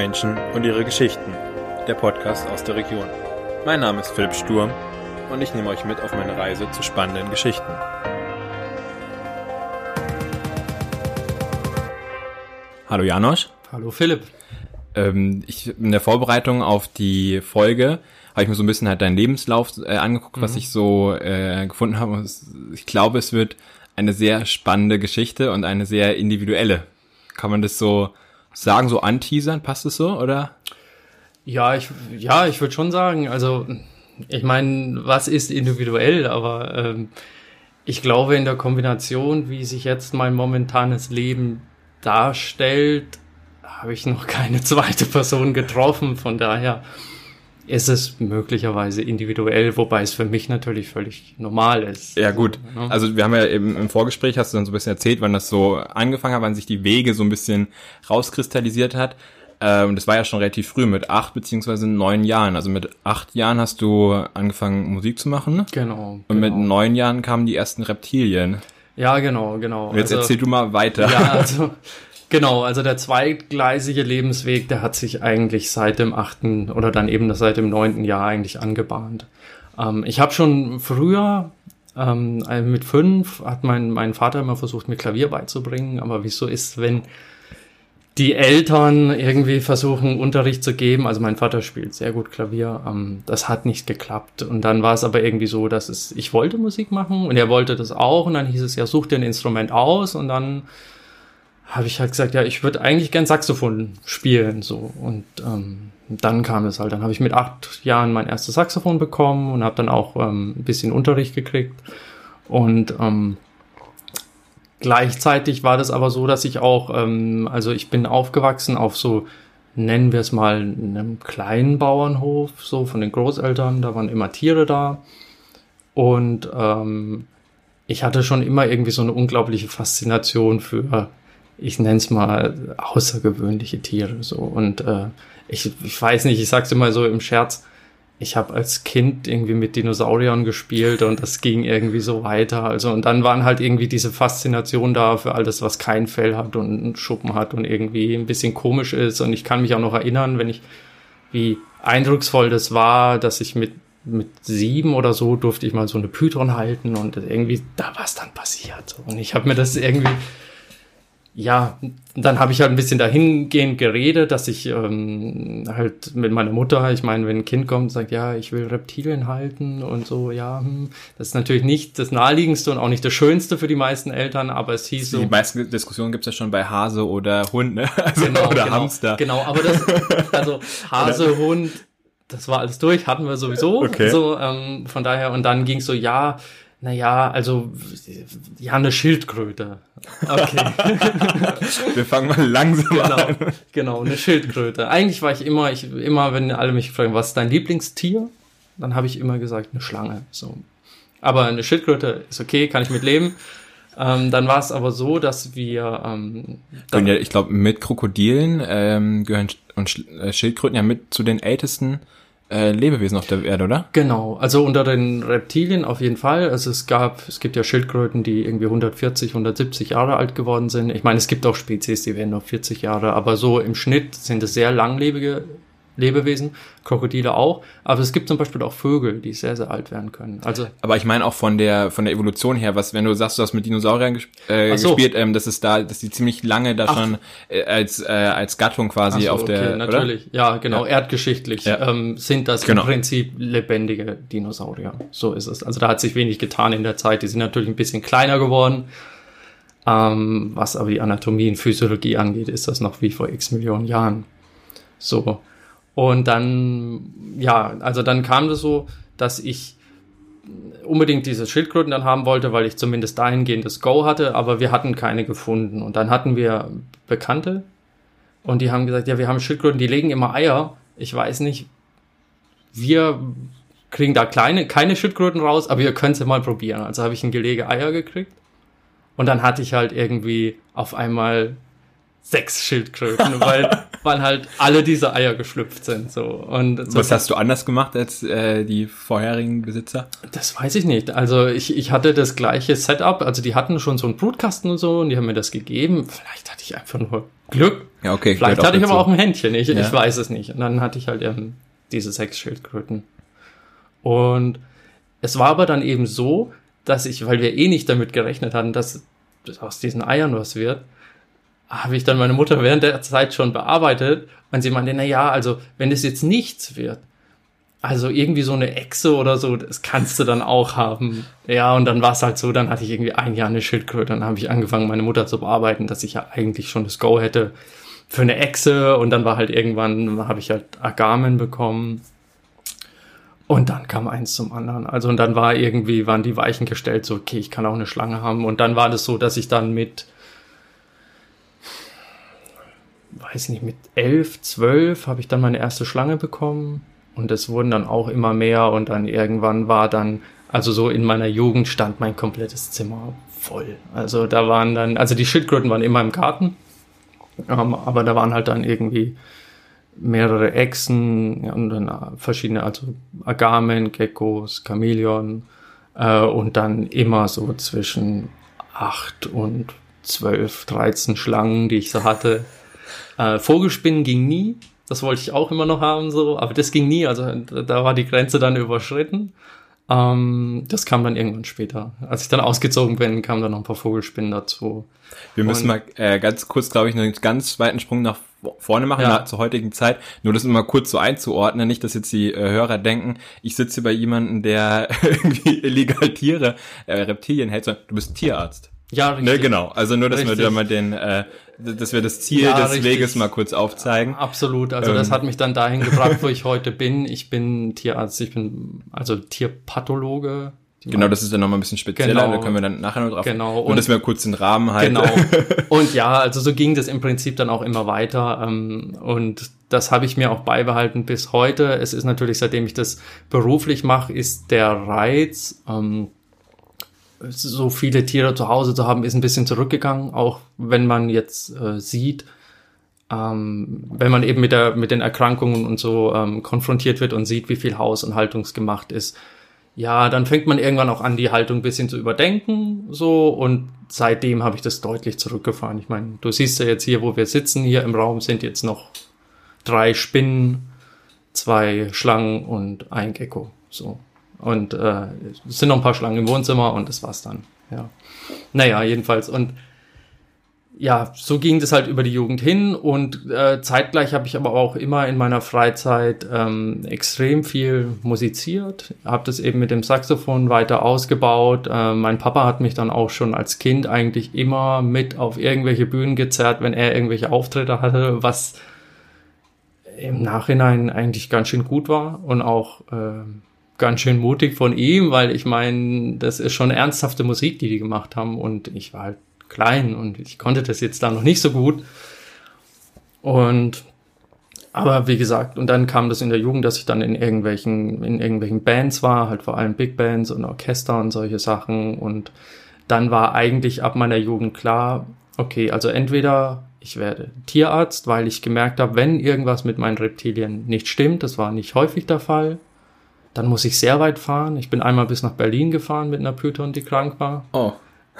Menschen und ihre Geschichten, der Podcast aus der Region. Mein Name ist Philipp Sturm und ich nehme euch mit auf meine Reise zu spannenden Geschichten. Hallo Janosch. Hallo Philipp. Ähm, ich in der Vorbereitung auf die Folge habe ich mir so ein bisschen halt deinen Lebenslauf äh, angeguckt, mhm. was ich so äh, gefunden habe. Ich glaube, es wird eine sehr spannende Geschichte und eine sehr individuelle. Kann man das so sagen, so anteasern? Passt es so, oder? Ja, ich, ja, ich würde schon sagen, also ich meine, was ist individuell, aber ähm, ich glaube in der Kombination, wie sich jetzt mein momentanes Leben darstellt, habe ich noch keine zweite Person getroffen. Von daher ist es möglicherweise individuell, wobei es für mich natürlich völlig normal ist. Ja gut, ne? also wir haben ja eben im Vorgespräch, hast du dann so ein bisschen erzählt, wann das so angefangen hat, wann sich die Wege so ein bisschen rauskristallisiert hat. Ähm, das war ja schon relativ früh, mit acht beziehungsweise neun Jahren. Also mit acht Jahren hast du angefangen Musik zu machen. Genau. Und genau. mit neun Jahren kamen die ersten Reptilien. Ja, genau, genau. Und jetzt also, erzähl du mal weiter. Ja, also Genau, also der zweigleisige Lebensweg, der hat sich eigentlich seit dem achten oder dann eben seit dem neunten Jahr eigentlich angebahnt. Ähm, ich habe schon früher, ähm, äh, mit fünf, hat mein, mein Vater immer versucht, mir Klavier beizubringen, aber wieso ist, wenn die Eltern irgendwie versuchen, Unterricht zu geben. Also mein Vater spielt sehr gut Klavier. Ähm, das hat nicht geklappt. Und dann war es aber irgendwie so, dass es, ich wollte Musik machen und er wollte das auch. Und dann hieß es ja, such dir ein Instrument aus. Und dann habe ich halt gesagt, ja, ich würde eigentlich gern Saxophon spielen, so. Und ähm, dann kam es halt. Dann habe ich mit acht Jahren mein erstes Saxophon bekommen und habe dann auch ähm, ein bisschen Unterricht gekriegt. Und ähm, gleichzeitig war das aber so, dass ich auch, ähm, also ich bin aufgewachsen auf so, nennen wir es mal, einem kleinen Bauernhof, so von den Großeltern. Da waren immer Tiere da. Und ähm, ich hatte schon immer irgendwie so eine unglaubliche Faszination für ich nenne es mal außergewöhnliche Tiere so. Und äh, ich, ich weiß nicht, ich sag's immer so im Scherz, ich habe als Kind irgendwie mit Dinosauriern gespielt und das ging irgendwie so weiter. Also und dann waren halt irgendwie diese Faszination da für alles, was kein Fell hat und einen Schuppen hat und irgendwie ein bisschen komisch ist. Und ich kann mich auch noch erinnern, wenn ich wie eindrucksvoll das war, dass ich mit mit sieben oder so durfte ich mal so eine Python halten und irgendwie da was dann passiert. Und ich habe mir das irgendwie ja, dann habe ich halt ein bisschen dahingehend geredet, dass ich ähm, halt mit meiner Mutter, ich meine, wenn ein Kind kommt und sagt, ja, ich will Reptilien halten und so, ja, hm, das ist natürlich nicht das naheliegendste und auch nicht das Schönste für die meisten Eltern, aber es hieß so. Die meisten Diskussionen gibt's ja schon bei Hase oder Hund, ne? Also, genau, oder genau, Hamster. Genau, aber das, also Hase, Hund, das war alles durch, hatten wir sowieso. Okay. So, ähm, von daher, und dann ging so, ja, naja, also ja, eine Schildkröte. Okay. Wir fangen mal langsam genau, an. Genau, eine Schildkröte. Eigentlich war ich immer, ich immer, wenn alle mich fragen, was ist dein Lieblingstier, dann habe ich immer gesagt, eine Schlange. So. Aber eine Schildkröte ist okay, kann ich mit leben. Ähm, dann war es aber so, dass wir ähm, dann, ja, ich glaube, mit Krokodilen ähm, gehören und äh, Schildkröten ja mit zu den ältesten äh, Lebewesen auf der Erde, oder? Genau, also unter den Reptilien auf jeden Fall. Also es gab, es gibt ja Schildkröten, die irgendwie 140, 170 Jahre alt geworden sind. Ich meine, es gibt auch Spezies, die werden nur 40 Jahre, aber so im Schnitt sind es sehr langlebige Lebewesen, Krokodile auch, aber es gibt zum Beispiel auch Vögel, die sehr, sehr alt werden können. Also, aber ich meine auch von der von der Evolution her, was wenn du sagst, du hast mit Dinosauriern gesp äh, so. gespielt, ähm, dass es da, dass die ziemlich lange da Ach. schon äh, als äh, als Gattung quasi so, auf okay, der natürlich, oder? ja genau, ja. erdgeschichtlich ja. Ähm, sind das genau. im Prinzip lebendige Dinosaurier. So ist es. Also da hat sich wenig getan in der Zeit. Die sind natürlich ein bisschen kleiner geworden. Ähm, was aber die Anatomie und Physiologie angeht, ist das noch wie vor x Millionen Jahren. So. Und dann, ja, also dann kam das so, dass ich unbedingt diese Schildkröten dann haben wollte, weil ich zumindest dahingehend das Go hatte, aber wir hatten keine gefunden. Und dann hatten wir Bekannte und die haben gesagt, ja, wir haben Schildkröten, die legen immer Eier. Ich weiß nicht, wir kriegen da kleine, keine Schildkröten raus, aber ihr könnt sie mal probieren. Also habe ich ein Gelege Eier gekriegt und dann hatte ich halt irgendwie auf einmal sechs Schildkröten, weil, weil halt alle diese Eier geschlüpft sind. So. Und so Was hast du anders gemacht als äh, die vorherigen Besitzer? Das weiß ich nicht. Also ich, ich hatte das gleiche Setup. Also die hatten schon so einen Brutkasten und so und die haben mir das gegeben. Vielleicht hatte ich einfach nur Glück. Ja, okay. Vielleicht hatte ich aber auch ein Händchen, ich, Ja. ich weiß es nicht. Und dann hatte ich halt eben diese sechs Schildkröten. Und es war aber dann eben so, dass ich, weil wir eh nicht damit gerechnet hatten, dass aus diesen Eiern was wird, habe ich dann meine Mutter während der Zeit schon bearbeitet und sie meinte, na ja, also wenn es jetzt nichts wird, also irgendwie so eine Echse oder so, das kannst du dann auch haben. Ja, und dann war es halt so, dann hatte ich irgendwie ein Jahr eine Schildkröte, dann habe ich angefangen, meine Mutter zu bearbeiten, dass ich ja eigentlich schon das Go hätte für eine Echse und dann war halt irgendwann, habe ich halt Agamen bekommen. Und dann kam eins zum anderen. Also und dann war irgendwie, waren die Weichen gestellt, so, okay, ich kann auch eine Schlange haben. Und dann war das so, dass ich dann mit, weiß nicht, mit elf, zwölf habe ich dann meine erste Schlange bekommen. Und es wurden dann auch immer mehr. Und dann irgendwann war dann, also so in meiner Jugend stand mein komplettes Zimmer voll. Also da waren dann, also die Schildkröten waren immer im Garten. Ähm, aber da waren halt dann irgendwie mehrere Echsen ja, und dann verschiedene, also Agamen, Geckos, Chamäleon äh, und dann immer so zwischen acht und zwölf, dreizehn Schlangen, die ich so hatte. Äh, Vogelspinnen ging nie, das wollte ich auch immer noch haben, so, aber das ging nie, also da war die Grenze dann überschritten. Ähm, das kam dann irgendwann später. Als ich dann ausgezogen bin, kamen dann noch ein paar Vogelspinnen dazu. Wir müssen mal äh, ganz kurz, glaube ich, einen ganz weiten Sprung nach vorne machen, Ja. zur heutigen Zeit. Nur das mal kurz so einzuordnen, nicht, dass jetzt die äh, Hörer denken, ich sitze bei jemandem, der irgendwie illegal Tiere, äh, Reptilien hält, sondern du bist Tierarzt. Ja, Ne, genau. Also nur, dass wir Richtig. da mal den, äh, dass wir das Ziel Ja, des richtig. Weges mal kurz aufzeigen. Absolut. Also das Ähm. hat mich dann dahin gebracht, wo ich heute bin. Ich bin Tierarzt, ich bin also Tierpathologe. Genau, das ist dann nochmal ein bisschen spezieller, Genau. da können wir dann nachher noch drauf. Genau. Und, Und- dass wir kurz den Rahmen halten. Genau. Und ja, also so ging das im Prinzip dann auch immer weiter. ähm, Und das habe ich mir auch beibehalten bis heute. Es ist natürlich, seitdem ich das beruflich mache, ist der Reiz, ähm, so viele Tiere zu Hause zu haben, ist ein bisschen zurückgegangen. Auch wenn man jetzt äh, sieht, ähm, wenn man eben mit, der, mit den Erkrankungen und so ähm, konfrontiert wird und sieht, wie viel Haus- und Haltungsgemacht ist, ja, dann fängt man irgendwann auch an, die Haltung ein bisschen zu überdenken, so, und seitdem habe ich das deutlich zurückgefahren. Ich meine, du siehst ja jetzt hier, wo wir sitzen, hier im Raum sind jetzt noch drei Spinnen, zwei Schlangen und ein Gecko, so. Und äh, es sind noch ein paar Schlangen im Wohnzimmer und das war's dann, ja. Naja, jedenfalls, und ja, so ging das halt über die Jugend hin und äh, zeitgleich habe ich aber auch immer in meiner Freizeit ähm, extrem viel musiziert, habe das eben mit dem Saxophon weiter ausgebaut. Äh, mein Papa hat mich dann auch schon als Kind eigentlich immer mit auf irgendwelche Bühnen gezerrt, wenn er irgendwelche Auftritte hatte, was im Nachhinein eigentlich ganz schön gut war und auch äh, ganz schön mutig von ihm, weil ich meine, das ist schon ernsthafte Musik, die die gemacht haben und ich war halt klein und ich konnte das jetzt da noch nicht so gut. Und aber wie gesagt, und dann kam das in der Jugend, dass ich dann in irgendwelchen, in irgendwelchen Bands war, halt vor allem Big Bands und Orchester und solche Sachen. Und dann war eigentlich ab meiner Jugend klar, okay, also entweder ich werde Tierarzt, weil ich gemerkt habe, wenn irgendwas mit meinen Reptilien nicht stimmt, das war nicht häufig der Fall, dann muss ich sehr weit fahren. Ich bin einmal bis nach Berlin gefahren mit einer Python, die krank war. Oh.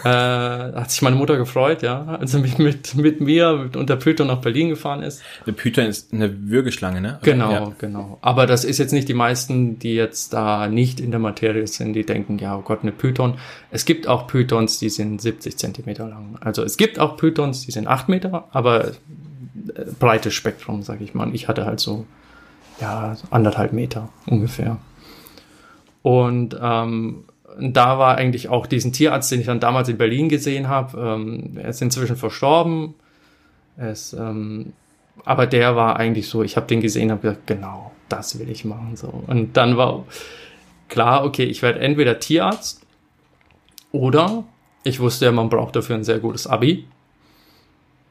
Äh, hat sich meine Mutter gefreut, ja, als sie mit, mit, mit mir mit, und der Python nach Berlin gefahren ist. Eine Python ist eine Würgeschlange, ne? Genau, Ja. genau. Aber das ist jetzt nicht die meisten, die jetzt da nicht in der Materie sind, die denken, ja, oh Gott, eine Python. Es gibt auch Pythons, die sind 70 Zentimeter lang. Also es gibt auch Pythons, die sind 8 Meter, aber äh, breites Spektrum, sag ich mal. Und Ich hatte halt so, ja, anderthalb Meter ungefähr. Und ähm, da war eigentlich auch diesen Tierarzt, den ich dann damals in Berlin gesehen habe. Ähm, er ist inzwischen verstorben. Er ist, ähm, aber der war eigentlich so, ich habe den gesehen, habe gesagt, genau, das will ich machen. So. Und dann war klar, okay, ich werde entweder Tierarzt oder ich wusste ja, man braucht dafür ein sehr gutes Abi.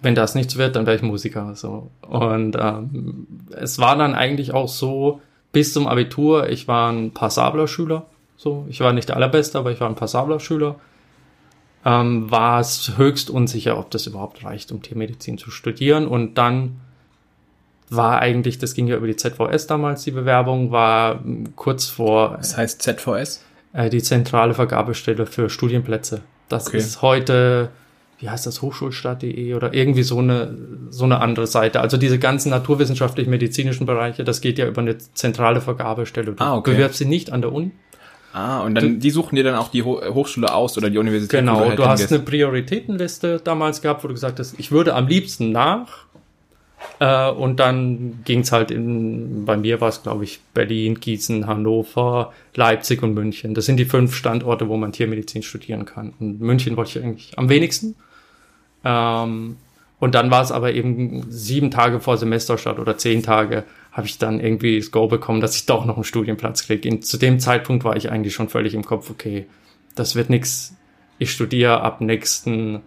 Wenn das nichts wird, dann wäre ich Musiker. So. Und ähm, es war dann eigentlich auch so, bis zum Abitur, ich war ein passabler Schüler. So, ich war nicht der allerbeste, aber ich war ein passabler Schüler. Ähm, war es höchst unsicher, ob das überhaupt reicht, um Tiermedizin zu studieren. Und dann war eigentlich, das ging ja über die ZVS damals, die Bewerbung, war ähm, kurz vor Das heißt ZVS? äh, die zentrale Vergabestelle für Studienplätze. Das Okay. ist heute wie heißt das, Hochschulstadt.de oder irgendwie so eine, so eine andere Seite. Also diese ganzen naturwissenschaftlich-medizinischen Bereiche, das geht ja über eine zentrale Vergabestelle. Du Ah, okay. bewirbst sie nicht an der Uni. Ah, und dann, die suchen dir dann auch die Ho Hochschule aus oder die Universität. Genau, halt du hast eine Prioritätenliste damals gehabt, wo du gesagt hast, ich würde am liebsten nach. Äh, und dann ging's halt in, bei mir war es, glaube ich, Berlin, Gießen, Hannover, Leipzig und München. Das sind die fünf Standorte, wo man Tiermedizin studieren kann. Und München wollte ich eigentlich am wenigsten. Ähm, und dann war es aber eben sieben Tage vor Semesterstart oder zehn Tage, habe ich dann irgendwie das Go bekommen, dass ich doch noch einen Studienplatz kriege. Zu dem Zeitpunkt war ich eigentlich schon völlig im Kopf, okay, das wird nix. Ich studiere ab nächsten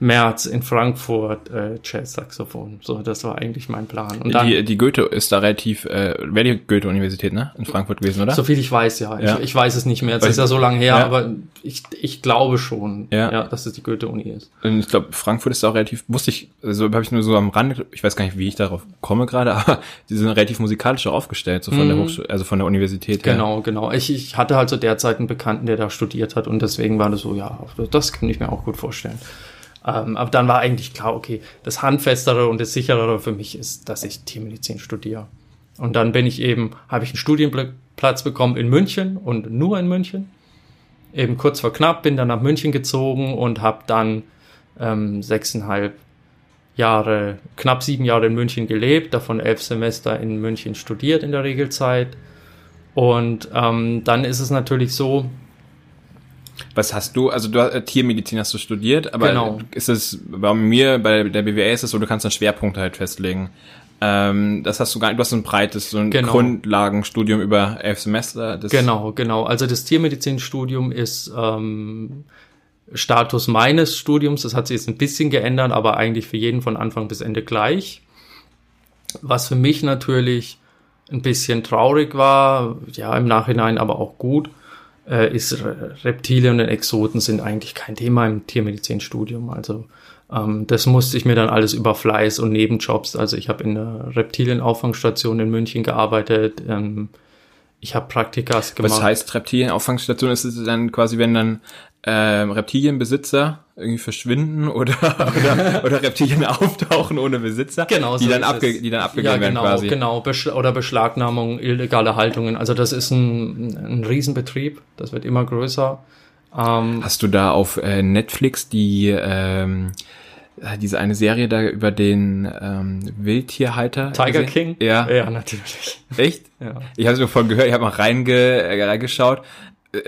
März in Frankfurt äh, Jazz-Saxophon. So, das war eigentlich mein Plan. Und dann, die, die Goethe ist da relativ, äh, wäre die Goethe-Universität, ne? In Frankfurt gewesen, oder? so viel ich weiß, ja. Ja. Ich, ich weiß es nicht mehr. Es ist ja so lange her, Ja. aber ich, ich glaube schon, Ja. ja. dass es die Goethe-Uni ist. Und ich glaube, Frankfurt ist auch relativ, wusste ich, also habe ich nur so am Rand, ich weiß gar nicht, wie ich darauf komme gerade, aber die sind relativ musikalisch aufgestellt, so von der Mhm. Hochschule, also von der Universität her. Genau, genau. Ich, ich hatte halt so derzeit einen Bekannten, der da studiert hat und deswegen war das so, ja, das kann ich mir auch gut vorstellen. Ähm, aber dann war eigentlich klar, okay, das Handfestere und das Sicherere für mich ist, dass ich Tiermedizin studiere. Und dann bin ich eben, habe ich einen Studienplatz bekommen in München und nur in München. Eben kurz vor knapp, bin dann nach München gezogen und habe dann ähm, sechseinhalb Jahre, knapp sieben Jahre in München gelebt, davon elf Semester in München studiert in der Regelzeit. Und ähm, dann ist es natürlich so, Was hast du, also du hast, äh, Tiermedizin hast du studiert, aber Genau. ist es, bei mir, bei der BWA ist es so, du kannst dann Schwerpunkte halt festlegen. Ähm, das hast du gar nicht, du hast so ein breites, so ein Genau. Grundlagenstudium über elf Semester. Das, Genau, genau. Also das Tiermedizinstudium ist ähm, Status meines Studiums. Das hat sich jetzt ein bisschen geändert, aber eigentlich für jeden von Anfang bis Ende gleich. Was für mich natürlich ein bisschen traurig war, ja im Nachhinein aber auch gut, äh, ist Re- Reptilien und Exoten sind eigentlich kein Thema im Tiermedizinstudium. Also ähm, das musste ich mir dann alles über Fleiß und Nebenjobs. Also ich habe in der Reptilienauffangstation in München gearbeitet. Ähm, ich habe Praktikas gemacht. Was heißt Reptilienauffangstation? Ist es dann quasi, wenn dann ähm, Reptilienbesitzer irgendwie verschwinden oder, oder, oder Reptilien auftauchen ohne Besitzer, Genau, die, so dann abge die dann abgegeben ja, werden genau, quasi. genau, Beschl oder Beschlagnahmung, illegale Haltungen. Also das ist ein, ein Riesenbetrieb, das wird immer größer. Ähm, Hast du da auf äh, Netflix die ähm, äh, diese eine Serie da über den ähm, Wildtierhalter? Tiger gesehen? King? Ja. Ja, natürlich. Echt? Ja. Ich habe es mir vorhin gehört, ich habe mal reinge äh, reingeschaut. Äh,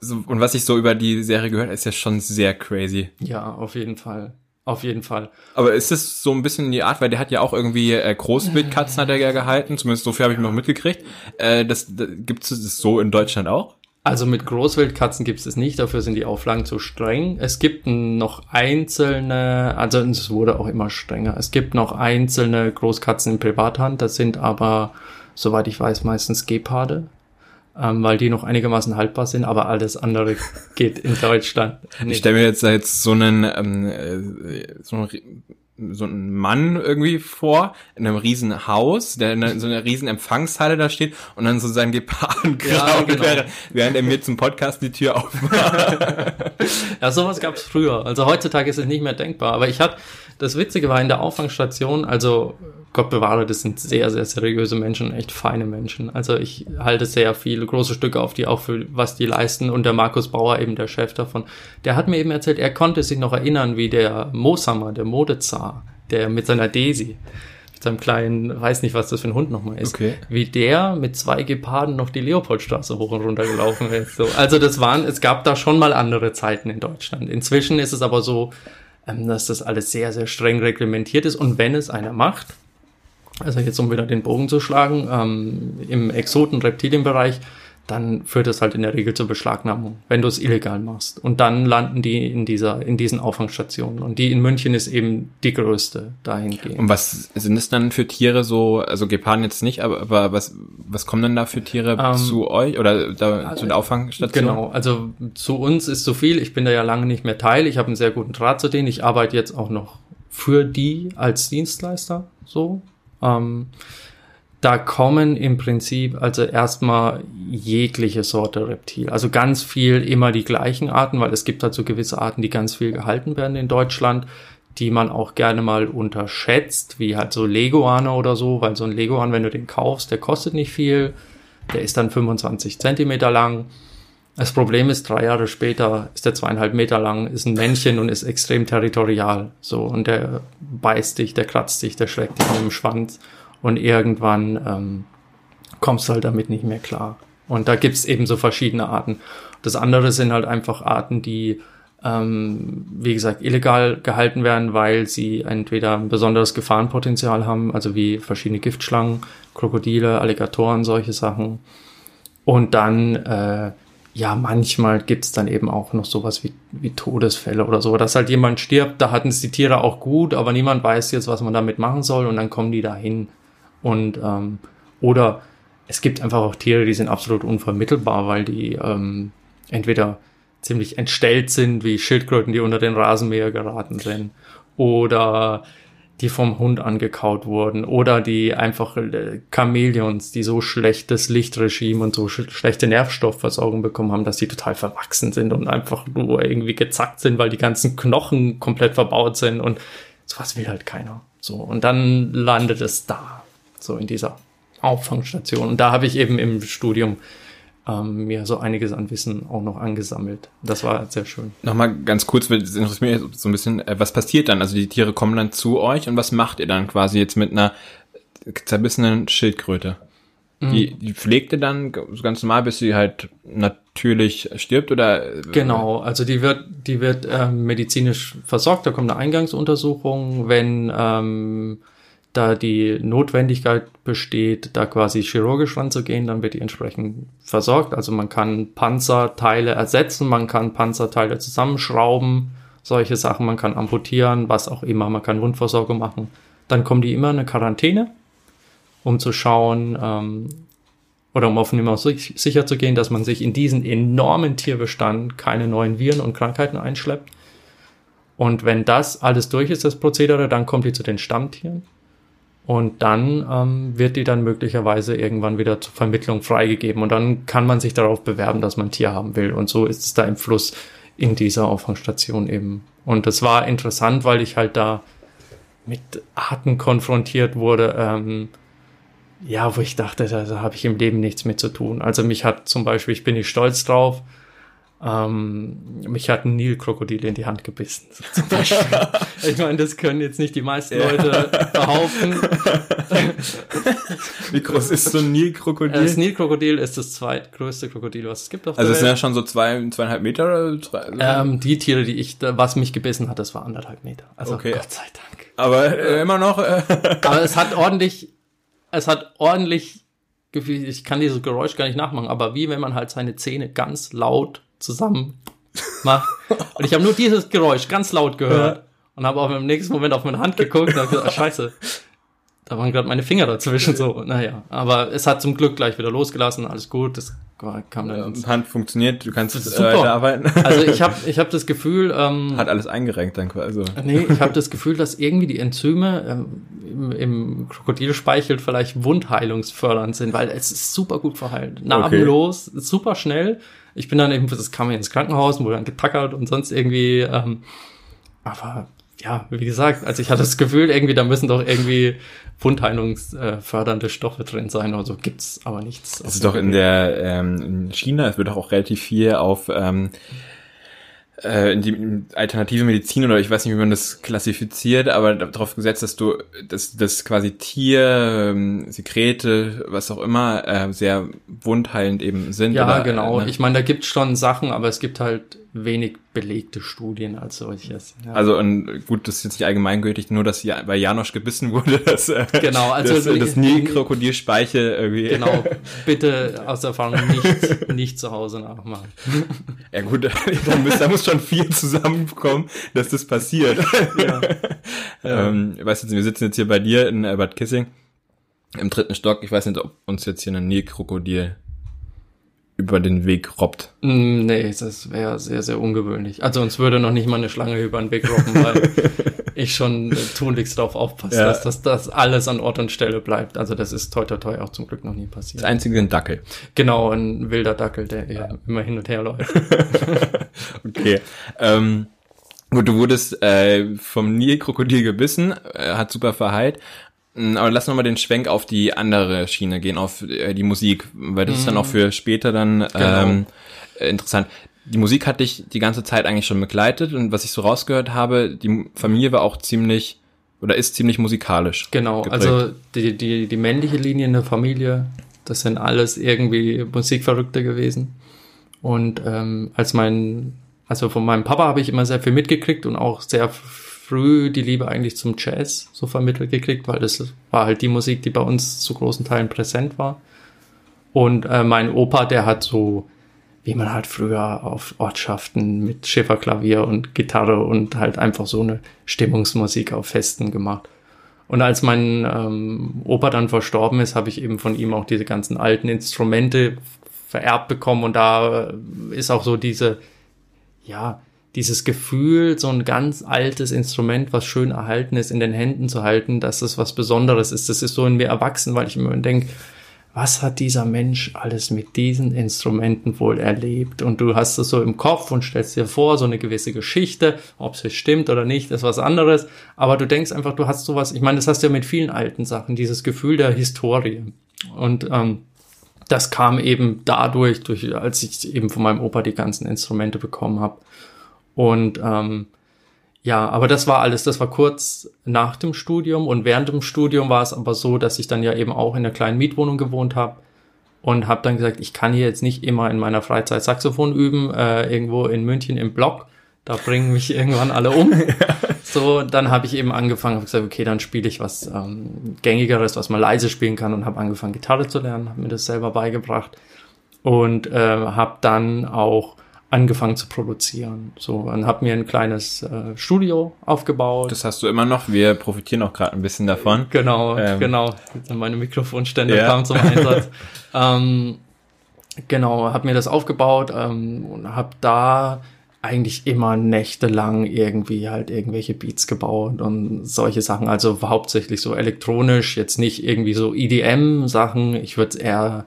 so, und was ich so über die Serie gehört, ist ja schon sehr crazy. ja, auf jeden Fall. Auf jeden Fall. Aber ist es so ein bisschen die Art, weil der hat ja auch irgendwie äh, Großwildkatzen hat er ja gehalten, zumindest so viel habe ich noch mitgekriegt. Äh, das, das gibt es das so in Deutschland auch? Also mit Großwildkatzen gibt es es nicht, dafür sind die Auflagen zu streng. Es gibt noch einzelne, also es wurde auch immer strenger. Es gibt noch einzelne Großkatzen in Privathand, das sind aber, soweit ich weiß, meistens Geparde, ähm, weil die noch einigermaßen haltbar sind, aber alles andere geht in Deutschland Ich nicht. stelle mir jetzt da jetzt so einen, ähm, äh, so einen, so einen Mann irgendwie vor, in einem riesen Haus, der in einer- so einer riesen Empfangshalle da steht und dann so seinen Geparden Ja, genau. während, während er mir zum Podcast die Tür aufmacht. Ja, sowas gab es früher. Also heutzutage ist es nicht mehr denkbar. Aber ich hatte, das Witzige war in der Auffangstation, also Gott bewahre, das sind sehr, sehr seriöse Menschen, echt feine Menschen. Also ich halte sehr viele große Stücke auf die, auch für was die leisten. Und der Markus Bauer, eben der Chef davon, der hat mir eben erzählt, er konnte sich noch erinnern, wie der Mosammer, der Modezar, der mit seiner Daisy, mit seinem kleinen, weiß nicht, was das für ein Hund nochmal ist, Okay. wie der mit zwei Geparden noch die Leopoldstraße hoch und runter gelaufen ist. So. Also das waren, es gab da schon mal andere Zeiten in Deutschland. Inzwischen ist es aber so, ähm, dass das alles sehr, sehr streng reglementiert ist. Und wenn es einer macht, also jetzt um wieder den Bogen zu schlagen, ähm, im Exoten-Reptilienbereich, dann führt es halt in der Regel zur Beschlagnahmung, wenn du es illegal machst. Und dann landen die in dieser, in diesen Auffangsstationen. Und die in München ist eben die größte dahingehend. Und was sind es dann für Tiere so, also Geparden jetzt nicht, aber, aber was, was kommen denn da für Tiere Ähm, zu euch oder da, zu der Auffangstation? Genau, also zu uns ist so viel. Ich bin da ja lange nicht mehr Teil. Ich habe einen sehr guten Draht zu denen. Ich arbeite jetzt auch noch für die als Dienstleister. So. Ähm, da kommen im Prinzip also erstmal jegliche Sorte Reptil. Also ganz viel immer die gleichen Arten, weil es gibt halt so gewisse Arten, die ganz viel gehalten werden in Deutschland, die man auch gerne mal unterschätzt, wie halt so Leguane oder so, weil so ein Leguan, wenn du den kaufst, der kostet nicht viel, der ist dann 25 Zentimeter lang. Das Problem ist, drei Jahre später ist der zweieinhalb Meter lang, ist ein Männchen und ist extrem territorial. So, und der beißt dich, der kratzt dich, der schlägt dich mit dem Schwanz und irgendwann ähm, kommst du halt damit nicht mehr klar. Und da gibt's eben so verschiedene Arten. Das andere sind halt einfach Arten, die, ähm, wie gesagt, illegal gehalten werden, weil sie entweder ein besonderes Gefahrenpotenzial haben, also wie verschiedene Giftschlangen, Krokodile, Alligatoren, solche Sachen. Und dann, äh, ja, manchmal gibt's dann eben auch noch sowas wie, wie Todesfälle oder so, dass halt jemand stirbt, da hatten es die Tiere auch gut, aber niemand weiß jetzt, was man damit machen soll und dann kommen die dahin. Und ähm, oder es gibt einfach auch Tiere, die sind absolut unvermittelbar, weil die ähm, entweder ziemlich entstellt sind, wie Schildkröten, die unter den Rasenmäher geraten sind, oder die vom Hund angekaut wurden, oder die einfach äh, Chamäleons, die so schlechtes Lichtregime und so sch schlechte Nervstoffversorgung bekommen haben, dass die total verwachsen sind und einfach nur irgendwie gezackt sind, weil die ganzen Knochen komplett verbaut sind und sowas will halt keiner. So, und dann landet es da so in dieser Auffangstation. Und da habe ich eben im Studium ähm, mir so einiges an Wissen auch noch angesammelt. Das war sehr schön. Nochmal ganz kurz, weil das interessiert mich so ein bisschen, äh, was passiert dann? Also die Tiere kommen dann zu euch und was macht ihr dann quasi jetzt mit einer zerbissenen Schildkröte? Mhm. Die, die pflegt ihr dann ganz normal, bis sie halt natürlich stirbt oder? Äh, genau, also die wird, die wird ähm, medizinisch versorgt, da kommt eine Eingangsuntersuchung, wenn ähm, da die Notwendigkeit besteht, da quasi chirurgisch ranzugehen, dann wird die entsprechend versorgt. Also man kann Panzerteile ersetzen, man kann Panzerteile zusammenschrauben, solche Sachen, man kann amputieren, was auch immer, man kann Wundversorgung machen. Dann kommen die immer in eine Quarantäne, um zu schauen, ähm, oder um auf Nummer sicher zu gehen, dass man sich in diesen enormen Tierbestand keine neuen Viren und Krankheiten einschleppt. Und wenn das alles durch ist, das Prozedere, dann kommt die zu den Stammtieren. Und dann ähm, wird die dann möglicherweise irgendwann wieder zur Vermittlung freigegeben. Und dann kann man sich darauf bewerben, dass man ein Tier haben will. Und so ist es da im Fluss in dieser Auffangstation eben. Und das war interessant, weil ich halt da mit Arten konfrontiert wurde, ähm, ja, wo ich dachte, da, da habe ich im Leben nichts mit zu tun. Also mich hat zum Beispiel, ich bin nicht stolz drauf, ähm, mich hat ein Nilkrokodil in die Hand gebissen. Zum ich meine, das können jetzt nicht die meisten ja. Leute behaupten. Wie groß ist so ein Nilkrokodil? Das Nilkrokodil ist das zweitgrößte Krokodil, was es gibt auf Also es sind ja schon so zwei, zweieinhalb Meter? Oder zwei, ähm, die Tiere, die ich, was mich gebissen hat, das war anderthalb Meter. Also okay. Gott sei Dank. Aber äh, immer noch. Äh Aber es hat ordentlich, es hat ordentlich ich kann dieses Geräusch gar nicht nachmachen, aber wie wenn man halt seine Zähne ganz laut zusammen macht. Und ich habe nur dieses Geräusch ganz laut gehört ja. und habe auch im nächsten Moment auf meine Hand geguckt und habe gesagt, ah, scheiße, da waren gerade meine Finger dazwischen so. Naja, aber es hat zum Glück gleich wieder losgelassen, alles gut, das kam dann. Ins Hand funktioniert, du kannst es weiterarbeiten. Also ich habe ich hab das Gefühl... Ähm, hat alles eingerenkt dann quasi. Also. Nee, ich habe das Gefühl, dass irgendwie die Enzyme ähm, im, im Krokodilspeichel vielleicht wundheilungsfördernd sind, weil es ist super gut verheilt. Narbenlos, okay. super schnell ich bin dann eben, das kam ins Krankenhaus, wurde dann getackert und sonst irgendwie, ähm, aber ja, wie gesagt, also ich hatte das Gefühl, irgendwie, da müssen doch irgendwie wundheilungsfördernde Stoffe drin sein oder so, gibt's aber nichts. Das ist doch in der, ähm, in China, es wird doch auch relativ viel auf, ähm, äh, in die alternative Medizin oder ich weiß nicht, wie man das klassifiziert, aber darauf gesetzt, dass du, dass, dass quasi Tier, ähm, Sekrete, was auch immer, äh, sehr wundheilend eben sind. Ja, oder, genau. Ne? Ich meine, da gibt's schon Sachen, aber es gibt halt wenig belegte Studien als solches. Ja. Also und gut, das ist jetzt nicht allgemeingültig, nur dass bei Janosch gebissen wurde, dass äh, genau, also das, das Nilkrokodilspeichel irgendwie. Genau, bitte aus Erfahrung nicht, nicht zu Hause nachmachen. Ja gut, da muss, da muss schon viel zusammenkommen, dass das passiert. Ja. ja. Ähm, weißt du, wir sitzen jetzt hier bei dir in äh, Bad Kissing im dritten Stock. Ich weiß nicht, ob uns jetzt hier ein Nilkrokodil über den Weg robbt. Mm, nee, das wäre sehr, sehr ungewöhnlich. Also uns würde noch nicht mal eine Schlange über den Weg robben, weil ich schon äh, tunlichst darauf aufpasse, ja. dass das dass alles an Ort und Stelle bleibt. Also das ist toi toi toi auch zum Glück noch nie passiert. Das einzige ein Dackel. Genau, ein wilder Dackel, der ja. immer hin und her läuft. okay. Ähm, gut, du wurdest äh, vom Nilkrokodil gebissen, äh, hat super verheilt. Mm, aber lass noch mal den Schwenk auf die andere Schiene gehen, auf äh, die Musik, weil das mm. ist dann auch mhm. für später dann genau. ähm, interessant. Die Musik hat dich die ganze Zeit eigentlich schon begleitet und was ich so rausgehört habe, die Familie war auch ziemlich oder ist ziemlich musikalisch. Genau, geprägt. also die, die, die männliche Linie in der Familie, das sind alles irgendwie Musikverrückte gewesen. Und ähm, als mein, also von meinem Papa habe ich immer sehr viel mitgekriegt und auch sehr früh die Liebe eigentlich zum Jazz so vermittelt gekriegt, weil das war halt die Musik, die bei uns zu großen Teilen präsent war. Und äh, mein Opa, der hat so, wie man halt früher auf Ortschaften mit Schifferklavier und Gitarre und halt einfach so eine Stimmungsmusik auf Festen gemacht. Und als mein ähm, Opa dann verstorben ist, habe ich eben von ihm auch diese ganzen alten Instrumente vererbt bekommen und da ist auch so diese, ja, dieses Gefühl, so ein ganz altes Instrument, was schön erhalten ist, in den Händen zu halten, dass es was Besonderes ist. Das ist so in mir erwachsen, weil ich mir denke, was hat dieser Mensch alles mit diesen Instrumenten wohl erlebt? Und du hast es so im Kopf und stellst dir vor, so eine gewisse Geschichte, ob es stimmt oder nicht, ist was anderes. Aber du denkst einfach, du hast sowas, ich meine, das hast du ja mit vielen alten Sachen, dieses Gefühl der Historie. Und ähm, das kam eben dadurch, durch, als ich eben von meinem Opa die ganzen Instrumente bekommen habe. Und ähm, ja, aber das war alles, das war kurz nach dem Studium und während dem Studium war es aber so, dass ich dann ja eben auch in einer kleinen Mietwohnung gewohnt habe und habe dann gesagt, ich kann hier jetzt nicht immer in meiner Freizeit Saxophon üben, äh, irgendwo in München im Block. Da bringen mich irgendwann alle um. so, dann habe ich eben angefangen, habe gesagt, okay, dann spiele ich was ähm, gängigeres, was man leise spielen kann und habe angefangen Gitarre zu lernen, habe mir das selber beigebracht und äh, habe dann auch angefangen zu produzieren. So, und habe mir ein kleines äh, Studio aufgebaut. Das hast du immer noch. Wir profitieren auch gerade ein bisschen davon. Genau, ähm. genau. Meine Mikrofonstände ja. kamen zum Einsatz. ähm, genau, habe mir das aufgebaut ähm, und habe da eigentlich immer nächtelang irgendwie halt irgendwelche Beats gebaut und solche Sachen. Also hauptsächlich so elektronisch, jetzt nicht irgendwie so EDM-Sachen. Ich würde eher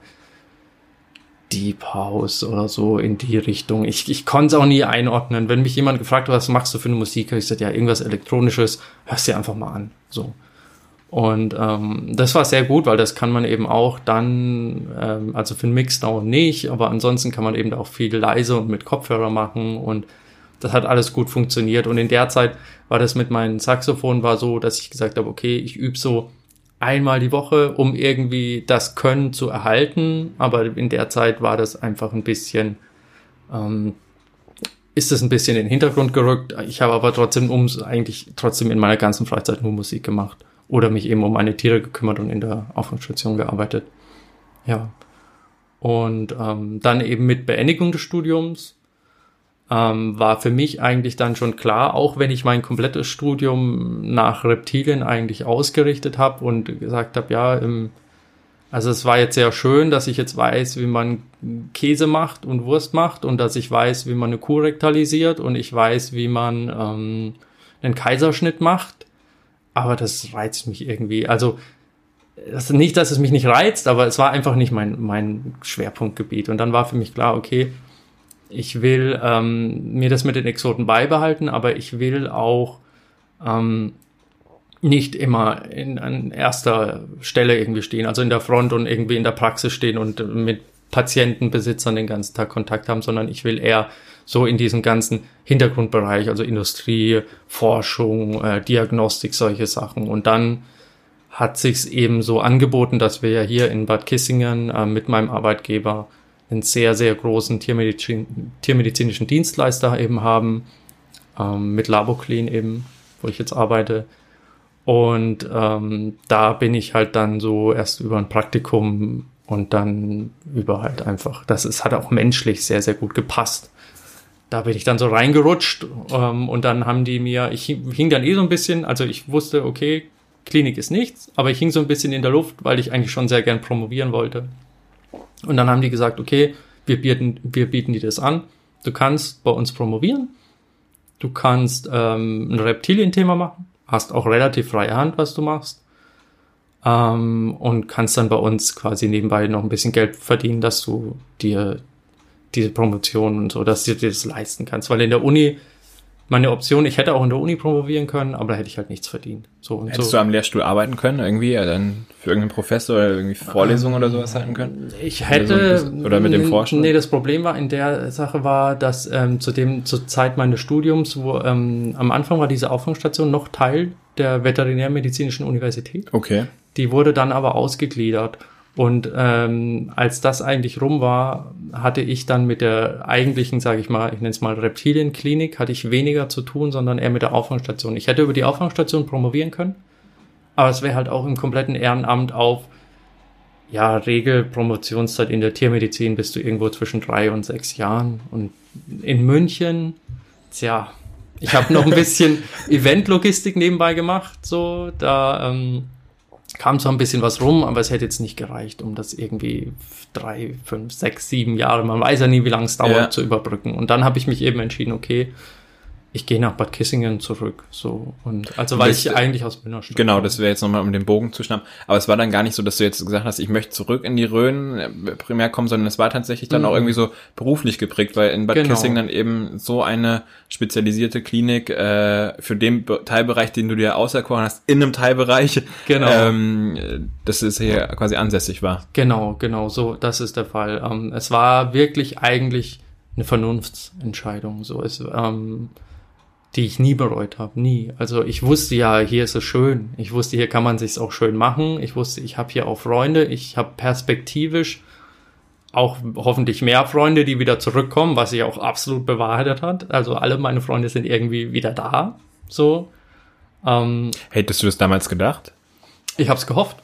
Deep House oder so in die Richtung. Ich, ich konnte es auch nie einordnen. Wenn mich jemand gefragt hat, was machst du für eine Musik, habe ich gesagt, ja, irgendwas Elektronisches, hörst dir einfach mal an. So. Und ähm, das war sehr gut, weil das kann man eben auch dann, ähm, also für einen Mixdown nicht, aber ansonsten kann man eben auch viel leise und mit Kopfhörer machen und das hat alles gut funktioniert. Und in der Zeit war das mit meinem Saxophon war so, dass ich gesagt habe, okay, ich übe so einmal die Woche, um irgendwie das Können zu erhalten. Aber in der Zeit war das einfach ein bisschen, ähm, ist das ein bisschen in den Hintergrund gerückt. Ich habe aber trotzdem um eigentlich trotzdem in meiner ganzen Freizeit nur Musik gemacht oder mich eben um meine Tiere gekümmert und in der Aufwärtsstation gearbeitet. Ja. Und ähm, dann eben mit Beendigung des Studiums ähm, war für mich eigentlich dann schon klar, auch wenn ich mein komplettes Studium nach Reptilien eigentlich ausgerichtet habe und gesagt habe, ja, im, also es war jetzt sehr schön, dass ich jetzt weiß, wie man Käse macht und Wurst macht und dass ich weiß, wie man eine Kuh rektalisiert und ich weiß, wie man ähm, einen Kaiserschnitt macht. Aber das reizt mich irgendwie. Also das nicht, dass es mich nicht reizt, aber es war einfach nicht mein, mein Schwerpunktgebiet. Und dann war für mich klar, okay, ich will ähm, mir das mit den Exoten beibehalten, aber ich will auch ähm, nicht immer in, an erster Stelle irgendwie stehen, also in der Front und irgendwie in der Praxis stehen und mit Patienten, Besitzern den ganzen Tag Kontakt haben, sondern ich will eher so in diesem ganzen Hintergrundbereich, also Industrie, Forschung, äh, Diagnostik, solche Sachen. Und dann hat sich's eben so angeboten, dass wir ja hier in Bad Kissingen äh, mit meinem Arbeitgeber einen sehr, sehr großen Tiermedizin, tiermedizinischen Dienstleister eben haben, ähm, mit Laboclean eben, wo ich jetzt arbeite. Und ähm, da bin ich halt dann so erst über ein Praktikum und dann über halt einfach, das ist, hat auch menschlich sehr, sehr gut gepasst. Da bin ich dann so reingerutscht ähm, und dann haben die mir, ich hing dann eh so ein bisschen, also ich wusste, okay, Klinik ist nichts, aber ich hing so ein bisschen in der Luft, weil ich eigentlich schon sehr gern promovieren wollte. Und dann haben die gesagt, okay, wir bieten, wir bieten dir das an. Du kannst bei uns promovieren. Du kannst ähm, ein Reptilienthema machen. hast auch relativ freie Hand, was du machst. Ähm, und kannst dann bei uns quasi nebenbei noch ein bisschen Geld verdienen, dass du dir diese Promotion und so, dass du dir das leisten kannst. Weil in der Uni meine Option, ich hätte auch in der Uni promovieren können, aber da hätte ich halt nichts verdient. So und Hättest so. du am Lehrstuhl arbeiten können, irgendwie, ja, dann für irgendeinen Professor oder irgendwie Vorlesungen oder sowas halten können? Ich Oder hätte so ein bisschen- oder mit dem Forschen? Nee, das Problem war in der Sache war, dass ähm, zu dem zur Zeit meines Studiums, wo ähm, am Anfang war diese Auffangstation noch Teil der Veterinärmedizinischen Universität. Okay. Die wurde dann aber ausgegliedert. Und ähm, als das eigentlich rum war, hatte ich dann mit der eigentlichen, sage ich mal, ich nenne es mal Reptilienklinik, hatte ich weniger zu tun, sondern eher mit der Auffangstation. Ich hätte über die Auffangstation promovieren können, aber es wäre halt auch im kompletten Ehrenamt auf ja, Regelpromotionszeit in der Tiermedizin bist du irgendwo zwischen drei und sechs Jahren. Und in München, tja, ich habe noch ein bisschen Eventlogistik nebenbei gemacht, so, da ähm, kam zwar ein bisschen was rum, aber es hätte jetzt nicht gereicht, um das irgendwie drei, fünf, sechs, sieben Jahre, man weiß ja nie, wie lange es dauert, Ja. zu überbrücken. Und dann habe ich mich eben entschieden, okay, ich gehe nach Bad Kissingen zurück, so und also weil Das- ich eigentlich aus Münnerstadt Genau, das wäre jetzt nochmal um den Bogen zu schnappen. Aber es war dann gar nicht so, dass du jetzt gesagt hast, ich möchte zurück in die Rhön äh, primär kommen, sondern es war tatsächlich dann Mhm. auch irgendwie so beruflich geprägt, weil in Bad Genau. Kissing dann eben so eine spezialisierte Klinik äh, für den Be Teilbereich, den du dir auserkoren hast, in einem Teilbereich, Genau. ähm, äh, dass es hier quasi ansässig war. Genau, genau, so, das ist der Fall. Ähm, es war wirklich eigentlich eine Vernunftsentscheidung, so ist, ähm, die ich nie bereut habe, nie. Also ich wusste ja, hier ist es schön. Ich wusste, hier kann man sich's auch schön machen. Ich wusste, ich habe hier auch Freunde. Ich habe perspektivisch auch hoffentlich mehr Freunde, die wieder zurückkommen, was sich auch absolut bewahrheitet hat. Also alle meine Freunde sind irgendwie wieder da, so. Ähm, Hättest du das damals gedacht? ich habe es gehofft.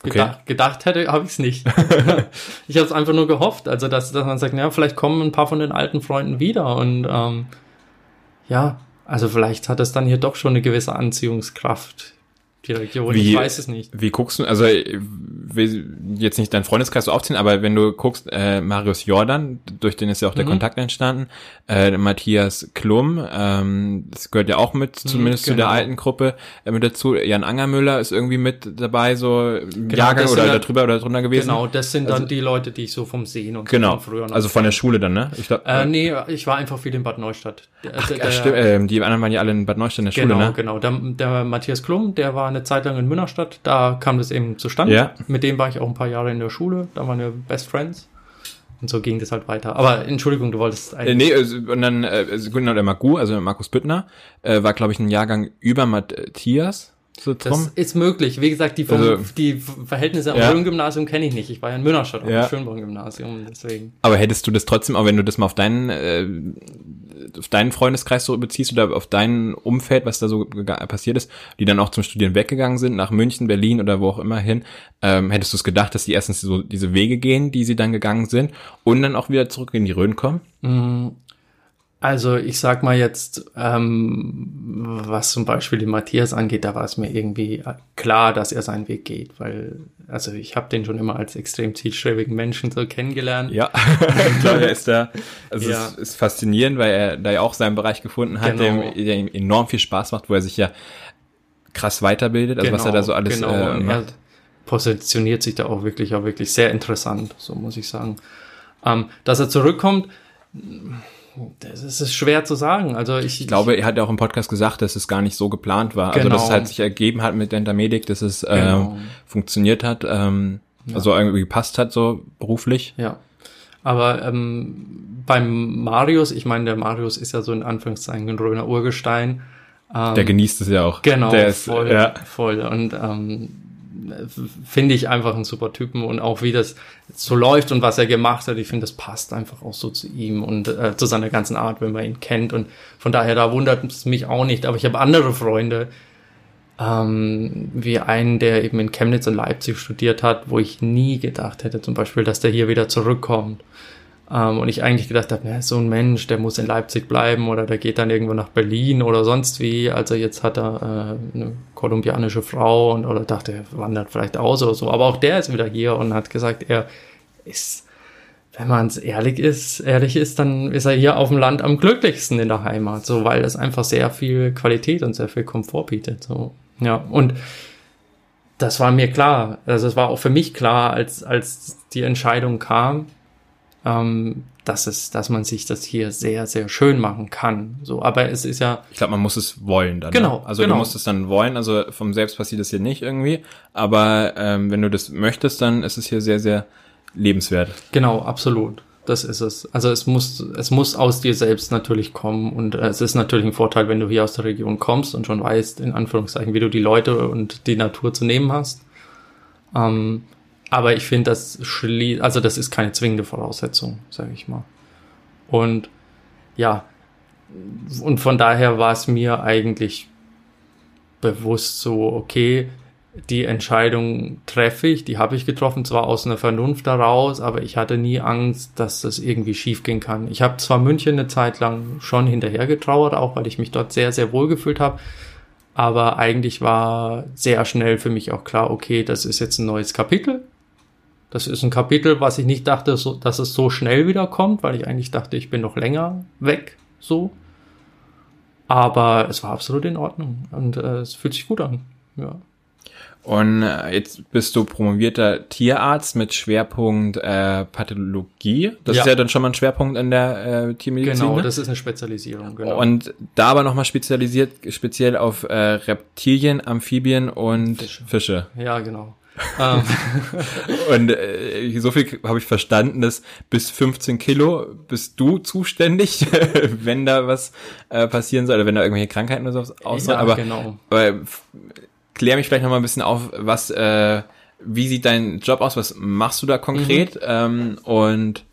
Okay. Gedacht, gedacht hätte, habe ich es nicht. ich habe es einfach nur gehofft. Also, dass, dass man sagt, ja, vielleicht kommen ein paar von den alten Freunden wieder. Und ähm, ja, also vielleicht hat es dann hier doch schon eine gewisse Anziehungskraft, die Region. Wie- ich weiß es nicht. Wie guckst du, also ich will jetzt nicht deinen Freundeskreis so aufziehen, aber wenn du guckst, äh, Marius Jordan, durch den ist ja auch der Mhm. Kontakt entstanden, äh, Matthias Klum, ähm, das gehört ja auch mit, zumindest zu der genau. alten Gruppe, äh, mit dazu. Jan Angermüller ist irgendwie mit dabei, so Jahrgang Genau, das oder dann- darüber oder drunter gewesen. Genau, das sind dann Also- die Leute, die ich so vom Sehen und so Genau, von früher noch also von der Schule dann, ne? Ich glaub, Äh, nee, ich war einfach viel in Bad Neustadt. Ach, ja, stimmt, ähm, die anderen waren ja alle in Bad Neustadt in der Schule, Genau, ne? genau. Der, der Matthias Klum, der war eine Zeit lang in Münnerstadt, da kam das eben zustande. Ja. Mit dem war ich auch ein paar Jahre in der Schule, da waren wir Best Friends. Und so ging das halt weiter. Aber Entschuldigung, du wolltest Äh, nee, äh, und dann äh, genau, der Magu, also Markus Büttner, äh, war, glaube ich, ein Jahrgang über Matthias. So Das ist möglich. Wie gesagt, die, vom, Also- die Verhältnisse am Ja. Röhm-Gymnasium kenne ich nicht. Ich war ja in Münnerstadt auf Ja. dem Schönborn-Gymnasium, deswegen. Aber hättest du das trotzdem, auch wenn du das mal auf deinen, äh, auf deinen Freundeskreis so beziehst oder auf dein Umfeld, was da so passiert ist, die dann auch zum Studieren weggegangen sind, nach München, Berlin oder wo auch immer hin, ähm, hättest du es gedacht, dass die erstens so diese Wege gehen, die sie dann gegangen sind und dann auch wieder zurück in die Rhön kommen? Also ich sag mal jetzt, ähm, was zum Beispiel den Matthias angeht, da war es mir irgendwie äh, klar, dass er seinen Weg geht, weil also ich habe den schon immer als extrem zielstrebigen Menschen so kennengelernt. Ja, klar, er ist da, also Ja. es ist faszinierend, weil er da ja auch seinen Bereich gefunden hat, Genau. der, ihm- der ihm enorm viel Spaß macht, wo er sich ja krass weiterbildet, also was er da so alles genau. äh, und er macht. positioniert sich da auch wirklich, auch wirklich sehr interessant, so muss ich sagen. Ähm, dass er zurückkommt, das ist schwer zu sagen. Also ich, Ich glaube, er hat ja auch im Podcast gesagt, dass es gar nicht so geplant war. Also, Genau. dass es halt sich ergeben hat mit Dentamedic, dass es Genau. ähm, funktioniert hat, ähm, also irgendwie gepasst hat, so beruflich. Ja. Aber ähm, beim Marius, ich meine, der Marius ist ja so in Anführungszeichen ein Röner Urgestein. Ähm, Der genießt es ja auch. Genau, Der ist, voll, ja. voll. Und ähm, finde ich einfach einen super Typen und auch wie das so läuft und was er gemacht hat, ich finde, das passt einfach auch so zu ihm und äh, zu seiner ganzen Art, wenn man ihn kennt. Und von daher, da wundert es mich auch nicht. Aber ich habe andere Freunde, ähm, wie einen, der eben in Chemnitz und Leipzig studiert hat, wo ich nie gedacht hätte, zum Beispiel, dass der hier wieder zurückkommt. Ähm, und ich eigentlich gedacht habe, ja, so ein Mensch, der muss in Leipzig bleiben oder der geht dann irgendwo nach Berlin oder sonst wie. Also jetzt hat er äh, eine kolumbianische Frau und oder dachte, er wandert vielleicht aus oder so. Aber auch der ist wieder hier und hat gesagt, er ist wenn man ehrlich ist, ehrlich ist, dann ist er hier auf dem Land am glücklichsten in der Heimat, so weil es einfach sehr viel Qualität und sehr viel Komfort bietet. So ja und das war mir klar. Also es war auch für mich klar, als als die Entscheidung kam, ähm, dass es, dass man sich das hier sehr sehr schön machen kann. So, aber es ist ja. Ich glaube, man muss es wollen dann. Genau. Ne? Also genau. du musst es dann wollen. Also vom selbst passiert es hier nicht irgendwie. Aber ähm, wenn du das möchtest, dann ist es hier sehr sehr lebenswert. Genau, absolut. Das ist es. Also es muss, es muss aus dir selbst natürlich kommen und äh, es ist natürlich ein Vorteil, wenn du hier aus der Region kommst und schon weißt, in Anführungszeichen, wie du die Leute und die Natur zu nehmen hast. Ähm, aber ich finde, das schlie also das ist keine zwingende Voraussetzung, sage ich mal. Und ja, und von daher war es mir eigentlich bewusst so, okay, die Entscheidung treffe ich, die habe ich getroffen, zwar aus einer Vernunft heraus, aber ich hatte nie Angst, dass das irgendwie schiefgehen kann. Ich habe zwar München eine Zeit lang schon hinterher getrauert, auch weil ich mich dort sehr, sehr wohl gefühlt habe, aber eigentlich war sehr schnell für mich auch klar, okay, das ist jetzt ein neues Kapitel. Das ist ein Kapitel, was ich nicht dachte, so, dass es so schnell wieder kommt, weil ich eigentlich dachte, ich bin noch länger weg, so. Aber es war absolut in Ordnung und äh, es fühlt sich gut an, ja. Und äh, jetzt bist du promovierter Tierarzt mit Schwerpunkt äh, Pathologie. Das Ja. ist ja dann schon mal ein Schwerpunkt in der äh, Tiermedizin. Genau, ne? das ist eine Spezialisierung, genau. Und da aber nochmal spezialisiert, speziell auf äh, Reptilien, Amphibien und Fische. Fische. ja, genau. Ähm, Und äh, so viel habe ich verstanden, dass bis 15 Kilo bist du zuständig, wenn da was äh, passieren soll, oder wenn da irgendwelche Krankheiten oder sowas ausfallen. ja, aber genau. aber f- klär mich vielleicht noch mal ein bisschen auf, was, äh, wie sieht dein Job aus, was machst du da konkret Mhm. ähm, und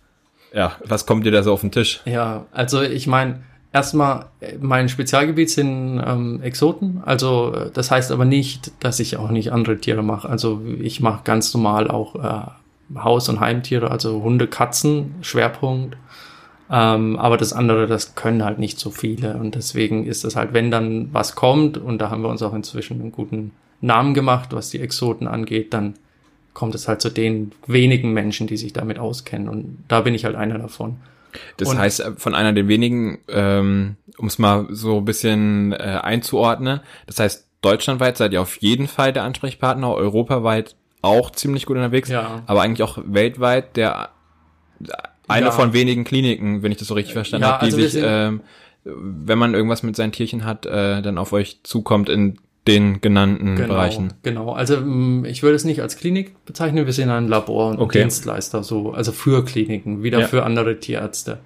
ja, was kommt dir da so auf den Tisch? Ja, also ich meine, erstmal, äh, mein Spezialgebiet sind ähm, Exoten. Also äh, das heißt aber nicht, dass ich auch nicht andere Tiere mache. Also ich mache ganz normal auch äh, Haus- und Heimtiere, also Hunde, Katzen, Schwerpunkt. Ähm, aber das andere, das können halt nicht so viele. Und deswegen ist es halt, wenn dann was kommt, und da haben wir uns auch inzwischen einen guten Namen gemacht, was die Exoten angeht, dann kommt es halt zu den wenigen Menschen, die sich damit auskennen. Und da bin ich halt einer davon. Das Und- heißt, äh, von einer der wenigen, ähm, um es mal so ein bisschen äh, einzuordnen, das heißt, deutschlandweit seid ihr auf jeden Fall der Ansprechpartner, europaweit auch ziemlich gut unterwegs, Ja. aber eigentlich auch weltweit der eine Ja. von wenigen Kliniken, wenn ich das so richtig verstanden Ja, habe, die also sich, ähm, wenn man irgendwas mit seinen Tierchen hat, äh, dann auf euch zukommt in den genannten Genau, Bereichen. genau. Also mm, ich würde es nicht als Klinik bezeichnen, wir sind ein Labor und Okay. Dienstleister, so, also für Kliniken, wieder Ja. für andere Tierärzte.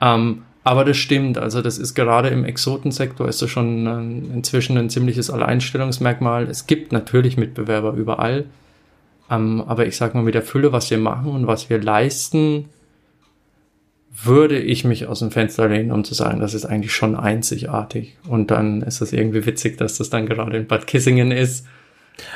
Ähm, aber das stimmt, also das ist gerade im Exotensektor ist das schon ähm, inzwischen ein ziemliches Alleinstellungsmerkmal. Es gibt natürlich Mitbewerber überall, ähm, aber ich sag mal, mit der Fülle, was wir machen und was wir leisten, würde ich mich aus dem Fenster lehnen, um zu sagen, das ist eigentlich schon einzigartig. Und dann ist es irgendwie witzig, dass das dann gerade in Bad Kissingen ist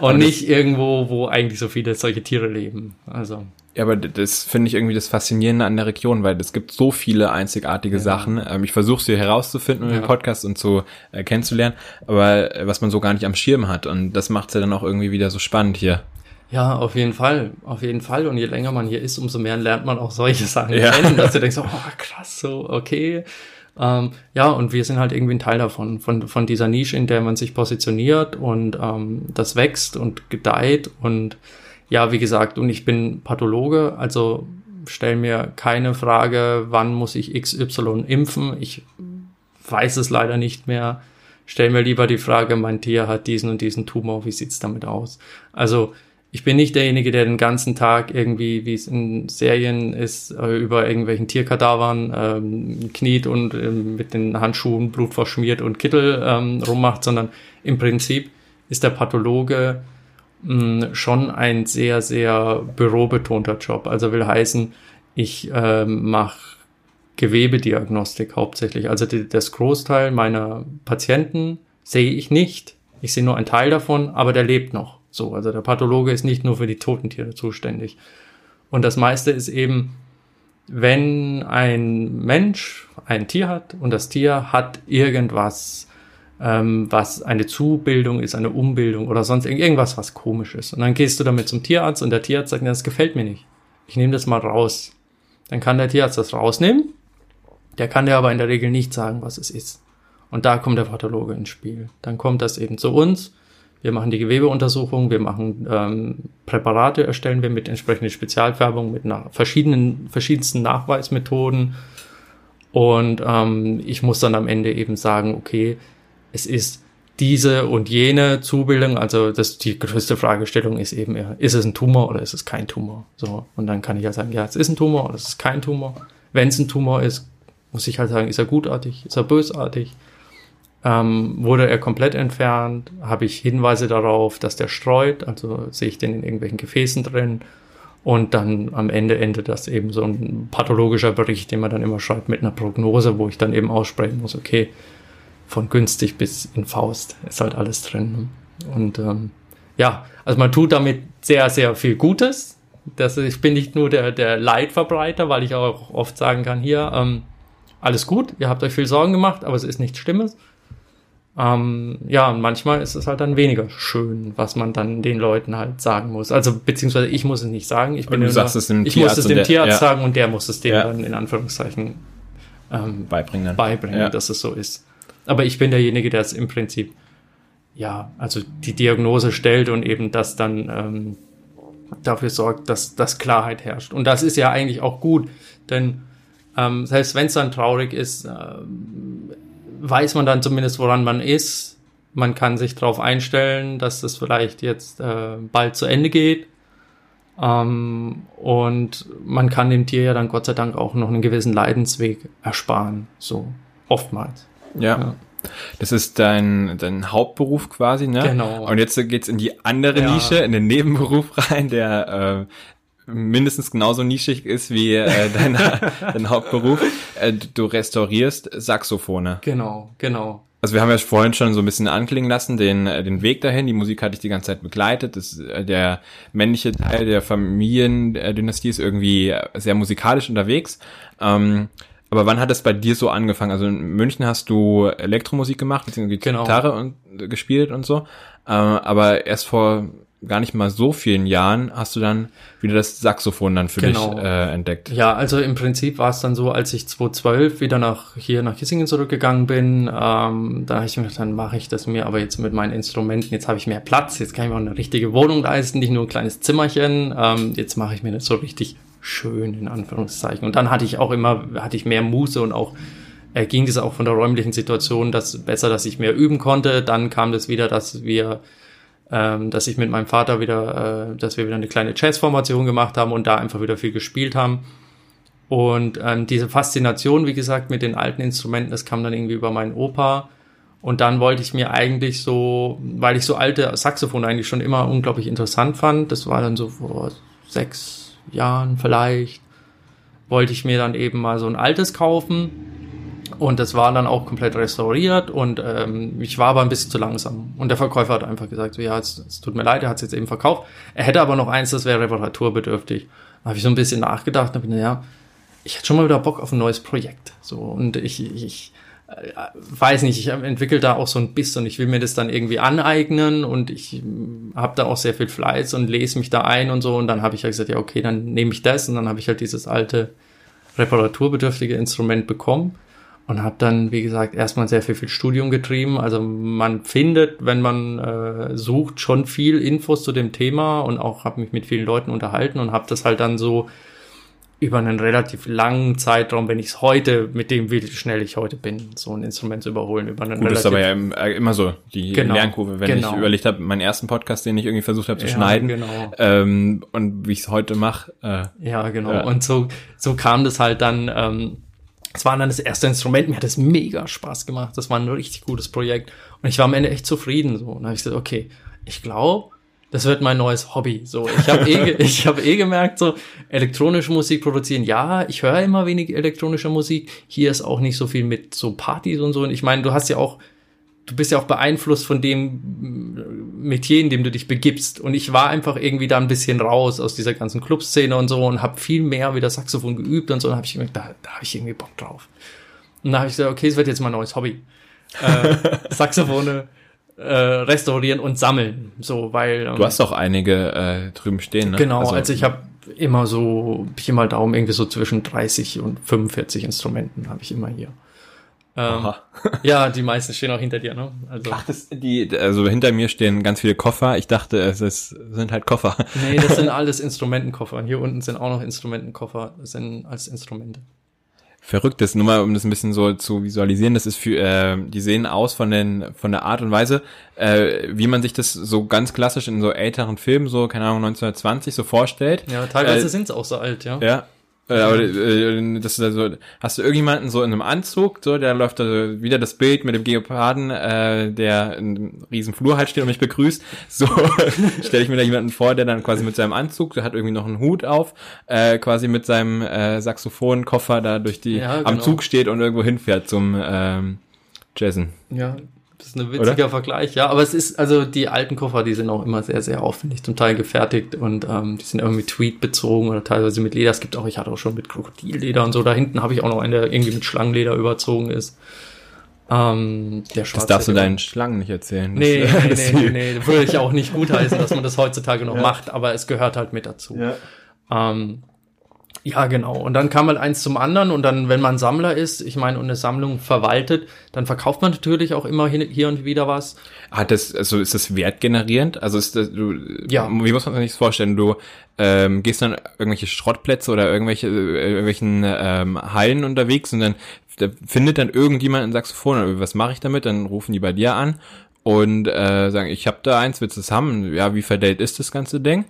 und Aber nicht irgendwo, wo eigentlich so viele solche Tiere leben. Also Ja, aber das finde ich irgendwie das Faszinierende an der Region, weil es gibt so viele einzigartige Sachen. Ähm, ich versuche sie herauszufinden Ja. dem Podcast und zu äh, kennenzulernen, aber äh, was man so gar nicht am Schirm hat. Und das macht es ja dann auch irgendwie wieder so spannend hier. Ja, auf jeden Fall, auf jeden Fall. Und je länger man hier ist, umso mehr lernt man auch solche Sachen Ja. kennen, dass du denkst, oh krass, so okay. Ähm, ja, und wir sind halt irgendwie ein Teil davon, von, von dieser Nische, in der man sich positioniert und ähm, das wächst und gedeiht. Und ja, wie gesagt, und ich bin Pathologe, also stell mir keine Frage, wann muss ich XY impfen. Ich weiß es leider nicht mehr. Stell mir lieber die Frage, mein Tier hat diesen und diesen Tumor, wie sieht's damit aus? Also ich bin nicht derjenige, der den ganzen Tag irgendwie, wie es in Serien ist, äh, über irgendwelchen Tierkadavern ähm, kniet und ähm, mit den Handschuhen Blut verschmiert und Kittel ähm, rummacht, sondern im Prinzip ist der Pathologe mh, schon ein sehr, sehr bürobetonter Job. Also will heißen, ich ähm, mache Gewebediagnostik hauptsächlich. Also die, das Großteil meiner Patienten sehe ich nicht. Ich sehe nur einen Teil davon, aber der lebt noch. So, also der Pathologe ist nicht nur für die toten Tiere zuständig. Und das meiste ist eben, wenn ein Mensch ein Tier hat und das Tier hat irgendwas, ähm, was eine Zubildung ist, eine Umbildung oder sonst irgend- irgendwas, was komisch ist. Und dann gehst du damit zum Tierarzt und der Tierarzt sagt, das gefällt mir nicht. Ich nehme das mal raus. Dann kann der Tierarzt das rausnehmen. Der kann dir aber in der Regel nicht sagen, was es ist. Und da kommt der Pathologe ins Spiel. Dann kommt das eben zu uns. Wir machen die Gewebeuntersuchung, wir machen ähm, Präparate, erstellen wir mit entsprechender Spezialfärbung, mit nach verschiedenen, verschiedensten Nachweismethoden. Und ähm, ich muss dann am Ende eben sagen, okay, es ist diese und jene Zubildung, also das die größte Fragestellung ist eben, ist es ein Tumor oder ist es kein Tumor? So und dann kann ich ja sagen, ja, es ist ein Tumor oder es ist kein Tumor. Wenn es ein Tumor ist, muss ich halt sagen, ist er gutartig, ist er bösartig, ähm, wurde er komplett entfernt, habe ich Hinweise darauf, dass der streut, also sehe ich den in irgendwelchen Gefäßen drin und dann am Ende endet das eben so ein pathologischer Bericht, den man dann immer schreibt mit einer Prognose, wo ich dann eben aussprechen muss, okay, von günstig bis in Faust ist halt alles drin. Ne? Und ähm, ja, also man tut damit sehr, sehr viel Gutes. Das, ich bin nicht nur der, der Leidverbreiter, weil ich auch oft sagen kann, hier, ähm, alles gut, ihr habt euch viel Sorgen gemacht, aber es ist nichts Schlimmes. Ähm, ja, und manchmal ist es halt dann weniger schön, was man dann den Leuten halt sagen muss. Also beziehungsweise ich muss es nicht sagen. Ich bin du sagst nur, es dem ich Tierarzt muss es dem der, Tierarzt ja. sagen und der muss es dem Ja. dann in Anführungszeichen ähm, beibringen. Dann. beibringen, Ja. dass es so ist. Aber ich bin derjenige, der es im Prinzip, ja, also die Diagnose stellt und eben das dann ähm, dafür sorgt, dass, dass Klarheit herrscht. Und das ist ja eigentlich auch gut, denn ähm, selbst wenn es dann traurig ist, ähm, weiß man dann zumindest, woran man ist. Man kann sich darauf einstellen, dass das vielleicht jetzt äh, bald zu Ende geht. Ähm, und man kann dem Tier ja dann Gott sei Dank auch noch einen gewissen Leidensweg ersparen. So oftmals. Ja. Ja. Das ist dein, dein Hauptberuf quasi, ne? Genau. Und jetzt geht's in die andere Ja. Nische, in den Nebenberuf rein, der äh, mindestens genauso nischig ist wie äh, dein, dein Hauptberuf. Äh, du restaurierst Saxophone. Genau, genau. Also wir haben ja vorhin schon so ein bisschen anklingen lassen, den, äh, den Weg dahin. Die Musik hatte ich die ganze Zeit begleitet. Das, äh, der männliche Teil der Familiendynastie ist irgendwie äh, sehr musikalisch unterwegs. Ähm, aber wann hat es bei dir so angefangen? Also in München hast du Elektromusik gemacht, beziehungsweise Genau. Gitarre und, äh, gespielt und so. Äh, aber erst vor gar nicht mal so vielen Jahren hast du dann wieder das Saxophon dann für Genau. dich äh, entdeckt. Ja, also im Prinzip war es dann so, als ich 2012 wieder nach hier nach Kissingen zurückgegangen bin, ähm, da habe ich mir gedacht, dann mache ich das mir aber jetzt mit meinen Instrumenten. Jetzt habe ich mehr Platz, jetzt kann ich mir auch eine richtige Wohnung leisten, nicht nur ein kleines Zimmerchen. Ähm, jetzt mache ich mir das so richtig schön in Anführungszeichen. Und dann hatte ich auch immer, hatte ich mehr Muße und auch äh, ging das auch von der räumlichen Situation, dass besser, dass ich mehr üben konnte. Dann kam das wieder, dass wir ähm, dass ich mit meinem Vater wieder, äh, dass wir wieder eine kleine Jazzformation gemacht haben und da einfach wieder viel gespielt haben. Und ähm, diese Faszination, wie gesagt, mit den alten Instrumenten, das kam dann irgendwie über meinen Opa. Und dann wollte ich mir eigentlich so, weil ich so alte Saxophone eigentlich schon immer unglaublich interessant fand, das war dann so vor sechs Jahren vielleicht, wollte ich mir dann eben mal so ein altes kaufen. Und das war dann auch komplett restauriert und ähm, ich war aber ein bisschen zu langsam. Und der Verkäufer hat einfach gesagt, so, ja, es, es tut mir leid, er hat es jetzt eben verkauft. Er hätte aber noch eins, das wäre reparaturbedürftig. Da habe ich so ein bisschen nachgedacht und hab gedacht, ja, ich hätte schon mal wieder Bock auf ein neues Projekt. So und ich, ich, äh, weiß nicht, ich entwickle da auch so ein Biss und ich will mir das dann irgendwie aneignen und ich habe da auch sehr viel Fleiß und lese mich da ein und so und dann habe ich halt gesagt, ja okay, dann nehme ich das und dann habe ich halt dieses alte reparaturbedürftige Instrument bekommen und habe dann, wie gesagt, erstmal sehr viel, viel Studium getrieben. Also man findet, wenn man äh, sucht, schon viel Infos zu dem Thema und auch habe mich mit vielen Leuten unterhalten und habe das halt dann so über einen relativ langen Zeitraum, wenn ich es heute, mit dem wie schnell ich heute bin, so ein Instrument zu überholen, über einen Gut, das ist relativ aber ja äh, immer so, die Genau, Lernkurve. Wenn genau. ich überlegt habe, meinen ersten Podcast, den ich irgendwie versucht habe zu Ja, schneiden, genau. ähm, und wie ich es heute mache, äh, Ja, genau. Ja. Und so, so kam das halt dann, ähm, es war dann das erste Instrument, mir hat es mega Spaß gemacht. Das war ein richtig gutes Projekt. Und ich war am Ende echt zufrieden. So. Und dann habe ich gesagt, okay, ich glaube, das wird mein neues Hobby. So, ich habe eh, habe eh gemerkt, so elektronische Musik produzieren. Ja, ich höre immer wenig elektronische Musik. Hier ist auch nicht so viel mit so Partys und so. Und ich meine, du hast ja auch, du bist ja auch beeinflusst von dem mm, Metier, in dem du dich begibst. Und ich war einfach irgendwie da ein bisschen raus aus dieser ganzen Clubszene und so und habe viel mehr wieder Saxophon geübt und so. Und habe ich gemerkt, da, da habe ich irgendwie Bock drauf. Und da habe ich gesagt, okay, es wird jetzt mein neues Hobby. Äh, Saxophone äh, restaurieren und sammeln. So, weil ähm, du hast auch einige äh, drüben stehen, ne? Genau, also, ich habe immer so, Pi mal Daumen, irgendwie so zwischen 30 und 45 Instrumenten habe ich immer hier. Ähm, ja, die meisten stehen auch hinter dir, ne? Also. Ach, das, die, also hinter mir stehen ganz viele Koffer. Ich dachte, es ist, sind halt Koffer. Nee, das sind alles Instrumentenkoffer. Hier unten sind auch noch Instrumentenkoffer. Das sind als Instrumente. Verrücktes, nur mal um das ein bisschen so zu visualisieren, das ist für, äh, die sehen aus von den, von der Art und Weise, äh, wie man sich das so ganz klassisch in so älteren Filmen, so, keine Ahnung, 1920 so vorstellt. Ja, teilweise äh, sind es auch so alt, ja. Ja, äh, aber äh, das ist also, hast du irgendjemanden so in einem Anzug, so, der läuft also wieder das Bild mit dem Geoparden, äh, der in einem riesen Flur halt steht und mich begrüßt. So stelle ich mir da jemanden vor, der dann quasi mit seinem Anzug, der hat irgendwie noch einen Hut auf, äh, quasi mit seinem äh, Saxophonkoffer da durch die ja, genau. am Zug steht und irgendwo hinfährt zum ähm, Jazzen. Ja, das ist ein witziger Oder? Vergleich, ja. Aber es ist, also die alten Koffer, die sind auch immer sehr, sehr aufwendig zum Teil gefertigt und ähm, die sind irgendwie Tweet bezogen oder teilweise mit Leder. Es gibt auch, ich hatte auch schon mit Krokodilleder und so. Da hinten habe ich auch noch einen, der irgendwie mit Schlangenleder überzogen ist. Ähm, der das darfst du deinen Schlangen nicht erzählen. Nee, nee, nee, nee, nee. Würde ich auch nicht gutheißen, dass man das heutzutage noch ja. macht, aber es gehört halt mit dazu. Ja. Ähm, ja, genau. Und dann kam halt eins zum anderen und dann, wenn man Sammler ist, ich meine, und eine Sammlung verwaltet, dann verkauft man natürlich auch immer hier und wieder was. Hat das, also ist das wertgenerierend? Also ist das, du, ja. wie muss man sich das vorstellen? Du ähm, gehst dann irgendwelche Schrottplätze oder irgendwelche, äh, irgendwelchen ähm, Hallen unterwegs und dann da findet dann irgendjemand ein Saxophon oder was mache ich damit? Dann rufen die bei dir an und äh, sagen, ich habe da eins, willst du es haben? Ja, wie verdellt ist das ganze Ding?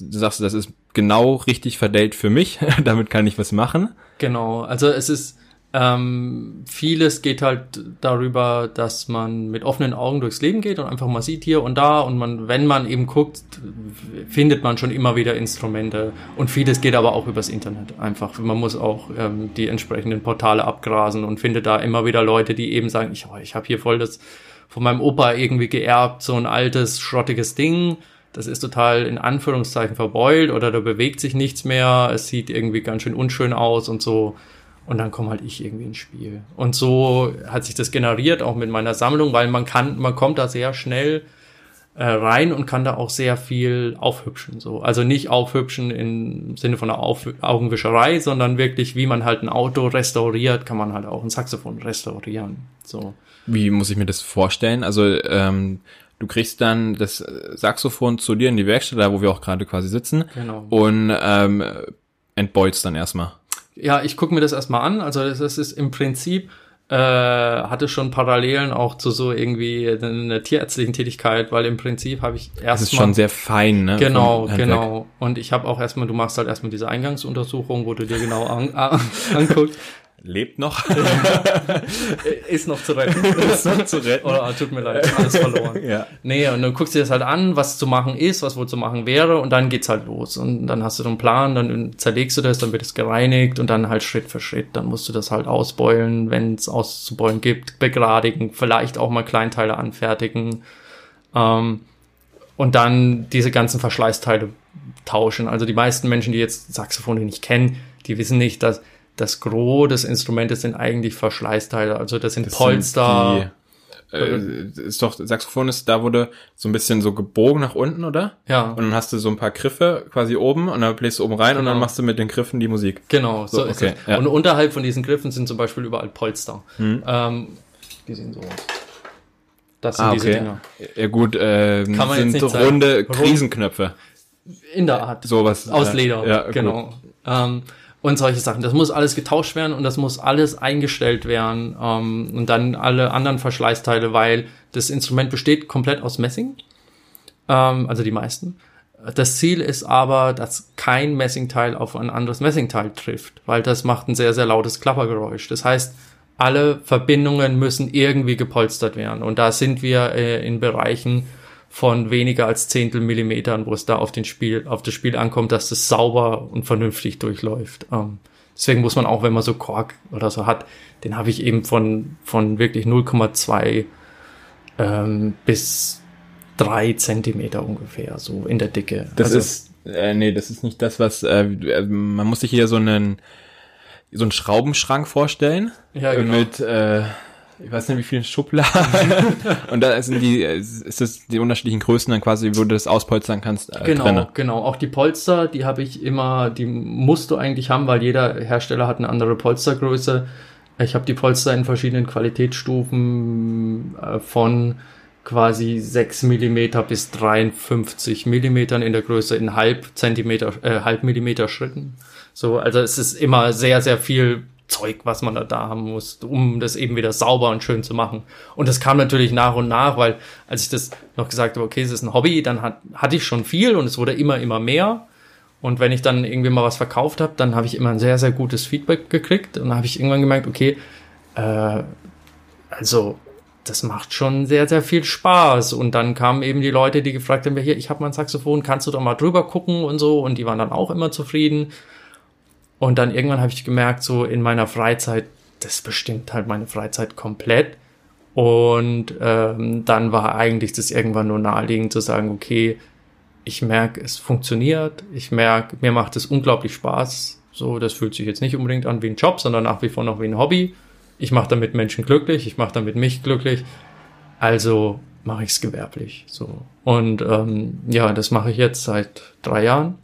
Du sagst, das ist genau richtig verdellt für mich, damit kann ich was machen. Genau, also es ist ähm, vieles geht halt darüber, dass man mit offenen Augen durchs Leben geht und einfach mal sieht hier und da und man, wenn man eben guckt, findet man schon immer wieder Instrumente und vieles geht aber auch übers Internet einfach. Man muss auch ähm, die entsprechenden Portale abgrasen und findet da immer wieder Leute, die eben sagen, ich, oh, ich habe hier voll das von meinem Opa irgendwie geerbt, so ein altes, schrottiges Ding das ist total in Anführungszeichen verbeult oder da bewegt sich nichts mehr, es sieht irgendwie ganz schön unschön aus und so. Und dann komme halt ich irgendwie ins Spiel. Und so hat sich das generiert, auch mit meiner Sammlung, weil man kann, man kommt da sehr schnell äh, rein und kann da auch sehr viel aufhübschen. So. Also nicht aufhübschen im Sinne von einer Auf Augenwischerei, sondern wirklich, wie man halt ein Auto restauriert, kann man halt auch ein Saxophon restaurieren. So. Wie muss ich mir das vorstellen? Also ähm, du kriegst dann das Saxophon zu dir in die Werkstatt, da wo wir auch gerade quasi sitzen. Genau. Und ähm, entbeulst dann erstmal. Ja, ich gucke mir das erstmal an. Also das, das ist im Prinzip äh, hatte schon Parallelen auch zu so irgendwie einer tierärztlichen Tätigkeit, weil im Prinzip habe ich erstmal. Das ist schon sehr fein, ne? Genau, genau. Und ich habe auch erstmal, du machst halt erstmal diese Eingangsuntersuchung, wo du dir genau an, an, anguckst lebt noch. ist noch zu retten. ist noch zu retten. Oder oh, tut mir leid, alles verloren. ja. Nee, und dann guckst du dir das halt an, was zu machen ist, was wohl zu machen wäre, und dann geht's halt los. Und dann hast du einen Plan, dann zerlegst du das, dann wird es gereinigt und dann halt Schritt für Schritt. Dann musst du das halt ausbeulen, wenn es auszubeulen gibt, begradigen, vielleicht auch mal Kleinteile anfertigen. Ähm, und dann diese ganzen Verschleißteile tauschen. Also die meisten Menschen, die jetzt Saxophone nicht kennen, die wissen nicht, dass das Gros des Instrumentes sind eigentlich Verschleißteile. Also das sind das Polster. Sind die, äh, ist doch, Saxophon ist, da wurde so ein bisschen so gebogen nach unten, oder? Ja. Und dann hast du so ein paar Griffe quasi oben und dann bläst du oben rein genau. und dann genau. machst du mit den Griffen die Musik. Genau, so, so ist okay, es. Ja. Und unterhalb von diesen Griffen sind zum Beispiel überall Polster. Hm. Ähm, die sehen so aus. Das sind ah, okay. diese Dinger. Ja gut, äh, Kann man sind runde Krisenknöpfe. In der Art. Sowas. Aus Leder, ja, genau. Ähm, und solche Sachen. Das muss alles getauscht werden und das muss alles eingestellt werden ähm, und dann alle anderen Verschleißteile, weil das Instrument besteht komplett aus Messing, ähm, also die meisten. Das Ziel ist aber, dass kein Messingteil auf ein anderes Messingteil trifft, weil das macht ein sehr, sehr lautes Klappergeräusch. Das heißt, alle Verbindungen müssen irgendwie gepolstert werden. Und da sind wir äh, in Bereichen, von weniger als Zehntel Millimetern, wo es da auf den Spiel, auf das Spiel ankommt, dass das sauber und vernünftig durchläuft. Ähm, deswegen muss man auch, wenn man so Kork oder so hat, den habe ich eben von, von wirklich 0,2 ähm, bis drei Zentimeter ungefähr, so in der Dicke. Das also, ist, äh, nee, das ist nicht das, was, äh, man muss sich hier so einen, so einen Schraubenschrank vorstellen. Ja, genau. Mit, äh, ich weiß nicht, wie viele Schubladen. und da sind die, ist das die unterschiedlichen Größen dann quasi, wo du das auspolstern kannst. Äh, genau, drinne. genau. Auch die Polster, die habe ich immer, die musst du eigentlich haben, weil jeder Hersteller hat eine andere Polstergröße. Ich habe die Polster in verschiedenen Qualitätsstufen äh, von quasi 6 Millimeter bis 53 Millimetern in der Größe in halb Zentimeter, äh, halb Millimeter Schritten. So, also es ist immer sehr, sehr viel Zeug, was man da, da haben muss, um das eben wieder sauber und schön zu machen. Und das kam natürlich nach und nach, weil als ich das noch gesagt habe, okay, es ist ein Hobby, dann hat, hatte ich schon viel und es wurde immer, immer mehr. Und wenn ich dann irgendwie mal was verkauft habe, dann habe ich immer ein sehr, sehr gutes Feedback gekriegt. Und dann habe ich irgendwann gemerkt, okay, äh, also das macht schon sehr, sehr viel Spaß. Und dann kamen eben die Leute, die gefragt haben, hier, ich habe mein Saxophon, kannst du doch mal drüber gucken und so. Und die waren dann auch immer zufrieden. Und dann irgendwann habe ich gemerkt, so in meiner Freizeit, das bestimmt halt meine Freizeit komplett. Und ähm, dann war eigentlich das irgendwann nur naheliegend zu sagen, okay, ich merke, es funktioniert, ich merke, mir macht es unglaublich Spaß. So, das fühlt sich jetzt nicht unbedingt an wie ein Job, sondern nach wie vor noch wie ein Hobby. Ich mache damit Menschen glücklich, ich mache damit mich glücklich. Also mache ich es gewerblich. So. Und ähm, ja, das mache ich jetzt seit drei Jahren.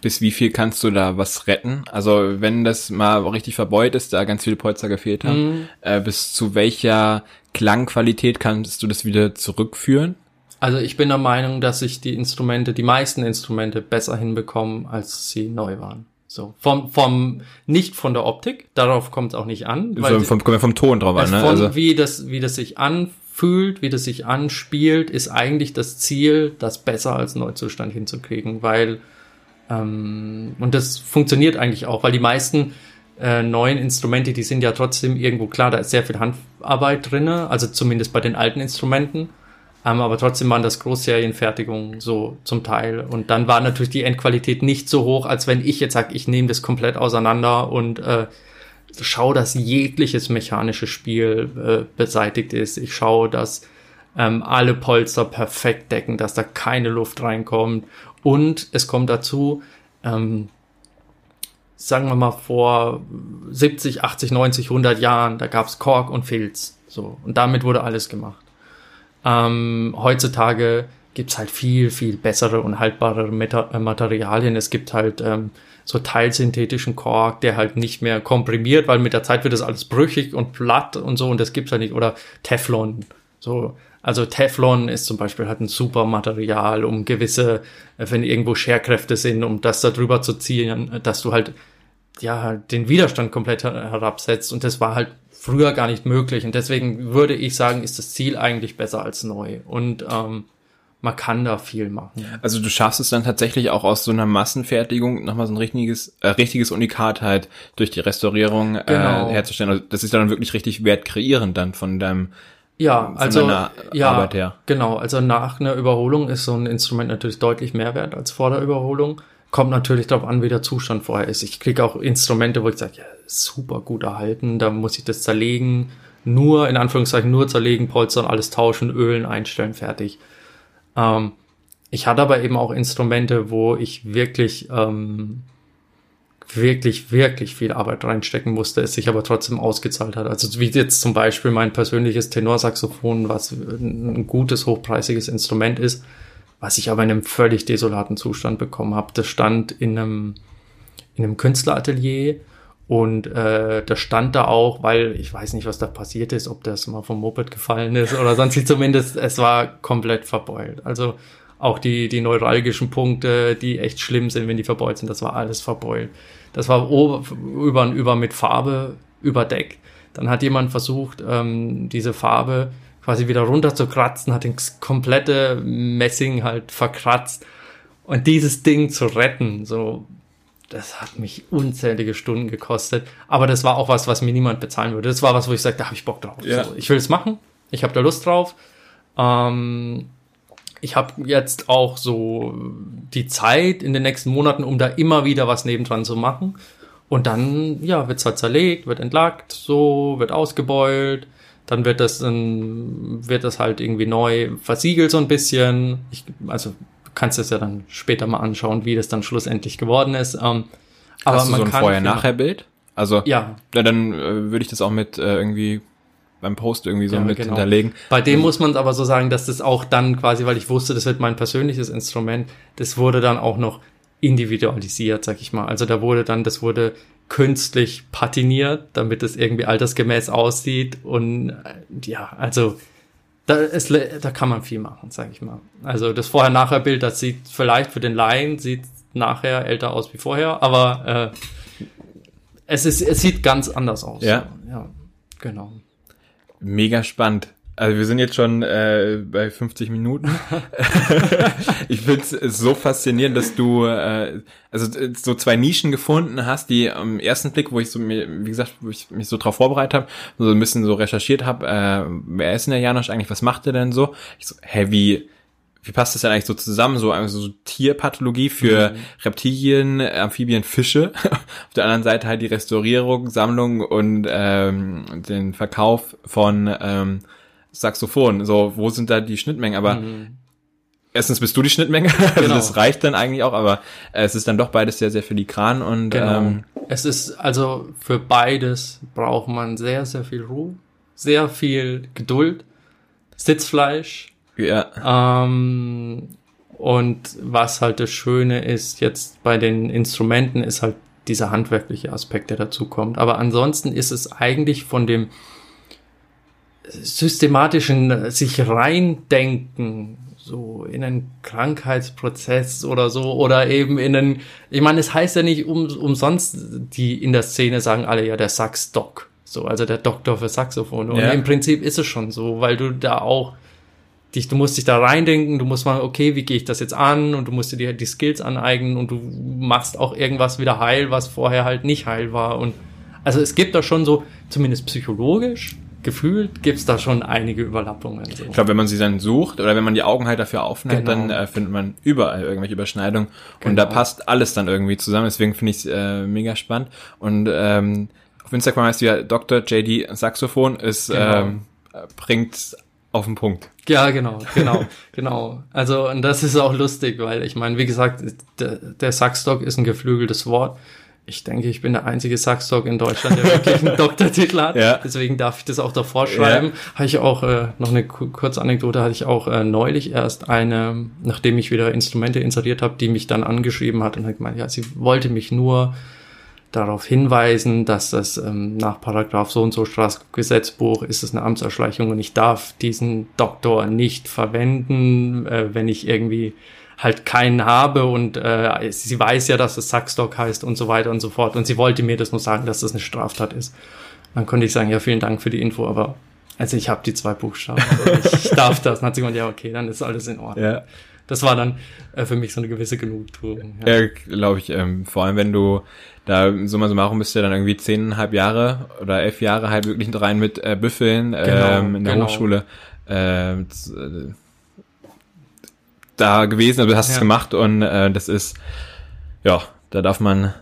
Bis wie viel kannst du da was retten? Also wenn das mal richtig verbeult ist, da ganz viele Polster gefehlt haben, mhm. äh, bis zu welcher Klangqualität kannst du das wieder zurückführen? Also ich bin der Meinung, dass ich die Instrumente, die meisten Instrumente besser hinbekommen, als sie neu waren. So, vom, vom, nicht von der Optik, darauf kommt es auch nicht an. Weil so, vom, vom, vom Ton drauf an, ne? Von, also. wie das, wie das sich anfühlt, wie das sich anspielt, ist eigentlich das Ziel, das besser als Neuzustand hinzukriegen, weil ähm, und das funktioniert eigentlich auch, weil die meisten äh, neuen Instrumente, die sind ja trotzdem irgendwo klar, da ist sehr viel Handarbeit drinne, also zumindest bei den alten Instrumenten. Ähm, aber trotzdem waren das Großserienfertigungen so zum Teil. Und dann war natürlich die Endqualität nicht so hoch, als wenn ich jetzt sage, ich nehme das komplett auseinander und äh, schaue, dass jegliches mechanische Spiel äh, beseitigt ist. Ich schaue, dass ähm, alle Polster perfekt decken, dass da keine Luft reinkommt und es kommt dazu, ähm, sagen wir mal vor 70, 80, 90, 100 Jahren, da gab's Kork und Filz. So, und damit wurde alles gemacht. Ähm, heutzutage gibt's halt viel, viel bessere und haltbarere Meta äh, Materialien. Es gibt halt ähm, so teilsynthetischen Kork, der halt nicht mehr komprimiert, weil mit der Zeit wird das alles brüchig und platt und so und das gibt's halt nicht. Oder Teflon. So, also Teflon ist zum Beispiel halt ein super Material, um gewisse, äh, wenn irgendwo Scherkräfte sind, um das da drüber zu ziehen, dass du halt ja den Widerstand komplett herabsetzt. Und das war halt früher gar nicht möglich. Und deswegen würde ich sagen, ist das Ziel eigentlich besser als neu. Und ähm, man kann da viel machen. Also du schaffst es dann tatsächlich auch aus so einer Massenfertigung nochmal so ein richtiges, äh, richtiges Unikat halt durch die Restaurierung äh, genau. herzustellen. Also das ist dann wirklich richtig Wert kreieren dann von deinem ja, also ja, Arbeit her. genau. Also nach einer Überholung ist so ein Instrument natürlich deutlich mehr wert als vor der Überholung. Kommt natürlich darauf an, wie der Zustand vorher ist. Ich kriege auch Instrumente, wo ich sage, ja, super gut erhalten, da muss ich das zerlegen, nur in Anführungszeichen nur zerlegen, polstern, alles tauschen, ölen, einstellen, fertig. Ähm, ich hatte aber eben auch Instrumente, wo ich wirklich ähm, wirklich, wirklich viel Arbeit reinstecken musste, es sich aber trotzdem ausgezahlt hat. Also wie jetzt zum Beispiel mein persönliches Tenorsaxophon, was ein gutes, hochpreisiges Instrument ist, was ich aber in einem völlig desolaten Zustand bekommen habe. Das stand in einem, in einem Künstleratelier und äh, das stand da auch, weil ich weiß nicht, was da passiert ist, ob das mal vom Moped gefallen ist oder sonst wie zumindest, es war komplett verbeult. Also auch die, die neuralgischen Punkte, die echt schlimm sind, wenn die verbeult sind, das war alles verbeult. Das war über und über mit Farbe überdeckt. Dann hat jemand versucht, ähm, diese Farbe quasi wieder runter zu kratzen, hat den komplette Messing halt verkratzt. Und dieses Ding zu retten, so, das hat mich unzählige Stunden gekostet. Aber das war auch was, was mir niemand bezahlen würde. Das war was, wo ich sagte, da habe ich Bock drauf. Ja. So, ich will es machen. Ich habe da Lust drauf. Ähm, ich habe jetzt auch so die Zeit in den nächsten Monaten, um da immer wieder was nebendran zu machen. Und dann, ja, wird's halt zerlegt, wird entlackt, so, wird ausgebeult. Dann wird das, dann wird das halt irgendwie neu versiegelt so ein bisschen. Ich, also, du kannst es ja dann später mal anschauen, wie das dann schlussendlich geworden ist. Ähm, aber Hast du so ein Vorher-Nachher-Bild? Also, ja. ja dann äh, würde ich das auch mit äh, irgendwie beim Post irgendwie so ja, mit genau. hinterlegen. Bei dem muss man aber so sagen, dass das auch dann quasi, weil ich wusste, das wird mein persönliches Instrument, das wurde dann auch noch individualisiert, sag ich mal. Also da wurde dann, das wurde künstlich patiniert, damit es irgendwie altersgemäß aussieht und äh, ja, also da, ist, da kann man viel machen, sag ich mal. Also das Vorher-Nachher-Bild, das sieht vielleicht für den Laien, sieht nachher älter aus wie vorher, aber äh, es, ist, es sieht ganz anders aus. Ja. ja, genau. Mega spannend. Also wir sind jetzt schon äh, bei 50 Minuten. ich finde es so faszinierend, dass du äh, also äh, so zwei Nischen gefunden hast, die am ersten Blick, wo ich so mir, wie gesagt, wo ich mich so drauf vorbereitet habe, so ein bisschen so recherchiert habe, äh, wer ist denn der Janosch eigentlich, was macht er denn so? Ich so, wie, wie passt das denn eigentlich so zusammen? So, also so Tierpathologie für mhm. Reptilien, Amphibien, Fische. Auf der anderen Seite halt die Restaurierung, Sammlung und ähm, den Verkauf von ähm, Saxophon. So, wo sind da die Schnittmengen? Aber mhm. erstens bist du die Schnittmenge, also genau. das reicht dann eigentlich auch, aber es ist dann doch beides sehr, sehr filigran und genau. ähm, es ist also für beides braucht man sehr, sehr viel Ruhe, sehr viel Geduld, Sitzfleisch. Ja. Ähm, und was halt das Schöne ist jetzt bei den Instrumenten, ist halt dieser handwerkliche Aspekt, der dazu kommt. Aber ansonsten ist es eigentlich von dem systematischen sich reindenken, so in einen Krankheitsprozess oder so, oder eben in einen, ich meine, es heißt ja nicht um, umsonst, die in der Szene sagen alle ja der Sax-Doc, so, also der Doktor für Saxophone. Und ja. im Prinzip ist es schon so, weil du da auch dich, du musst dich da reindenken, du musst mal, okay, wie gehe ich das jetzt an? Und du musst dir die Skills aneignen und du machst auch irgendwas wieder heil, was vorher halt nicht heil war. Und also es gibt da schon so, zumindest psychologisch, gefühlt gibt's da schon einige Überlappungen. So. Ich glaube, wenn man sie dann sucht oder wenn man die Augen halt dafür aufnimmt, genau. dann äh, findet man überall irgendwelche Überschneidungen genau. und da genau. passt alles dann irgendwie zusammen. Deswegen finde ich äh, mega spannend. Und ähm, auf Instagram heißt du ja Dr. JD Saxophon, ist genau. ähm, bringt auf den Punkt. Ja, genau, genau, genau. Also und das ist auch lustig, weil ich meine, wie gesagt, der, der Saxstock ist ein geflügeltes Wort ich denke, ich bin der einzige Saxdog in Deutschland, der wirklich einen Doktortitel hat. Ja. Deswegen darf ich das auch davor schreiben. Ja. Habe ich auch äh, noch eine kurze Anekdote, hatte ich auch äh, neulich erst eine, nachdem ich wieder Instrumente installiert habe, die mich dann angeschrieben hat und hat gemeint, ja, sie wollte mich nur darauf hinweisen, dass das ähm, nach Paragraph so und so Straßgesetzbuch ist es eine Amtserschleichung und ich darf diesen Doktor nicht verwenden, äh, wenn ich irgendwie halt keinen habe und äh, sie weiß ja, dass es Sackstock heißt und so weiter und so fort. Und sie wollte mir das nur sagen, dass das eine Straftat ist. Dann konnte ich sagen, ja, vielen Dank für die Info, aber also ich habe die zwei Buchstaben. Ich darf das. Dann hat sie gesagt, ja, okay, dann ist alles in Ordnung. Ja. Das war dann äh, für mich so eine gewisse Genugtuung. Ja, ja glaube ich. Ähm, vor allem, wenn du da so mal so machen bist du dann irgendwie zehneinhalb Jahre oder elf Jahre halt wirklich rein mit äh, Büffeln genau, ähm, in der genau. Hochschule. Äh, da gewesen, also du hast ja. es gemacht und äh, das ist, ja, da darf man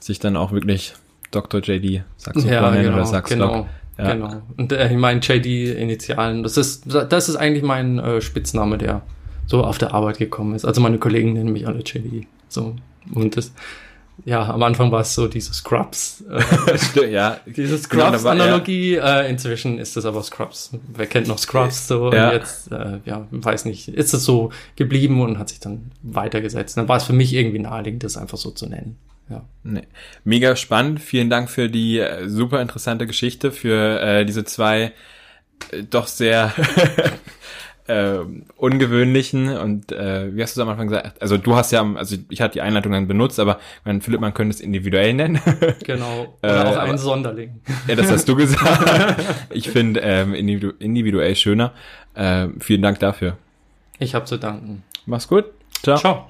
sich dann auch wirklich Dr. JD Saxophon ja, genau, oder Saxdoc. Genau. Ja. Genau. Und äh, ich meine JD-Initialen, das ist, das ist eigentlich mein äh, Spitzname, der so auf der Arbeit gekommen ist. Also meine Kollegen nennen mich alle JD. So. Und das, ja, am Anfang war es so diese Scrubs. Äh, ja, diese Scrubs-Analogie. Ja. Äh, inzwischen ist es aber Scrubs. Wer kennt noch Scrubs? So ja. jetzt, äh, ja, weiß nicht, ist es so geblieben und hat sich dann weitergesetzt. Dann war es für mich irgendwie naheliegend, das einfach so zu nennen. Ja. Nee. Mega spannend. Vielen Dank für die äh, super interessante Geschichte, für äh, diese zwei äh, doch sehr äh, ungewöhnlichen und äh, wie hast du es am Anfang gesagt? Also du hast ja, also ich hatte die Einleitung dann benutzt, aber mein Philipp, man könnte es individuell nennen. Genau. Oder äh, auch ein Sonderling. Ja, das hast du gesagt. ich finde ähm, individu individuell schöner. Äh, vielen Dank dafür. Ich habe zu danken. Mach's gut. Ciao. Ciao.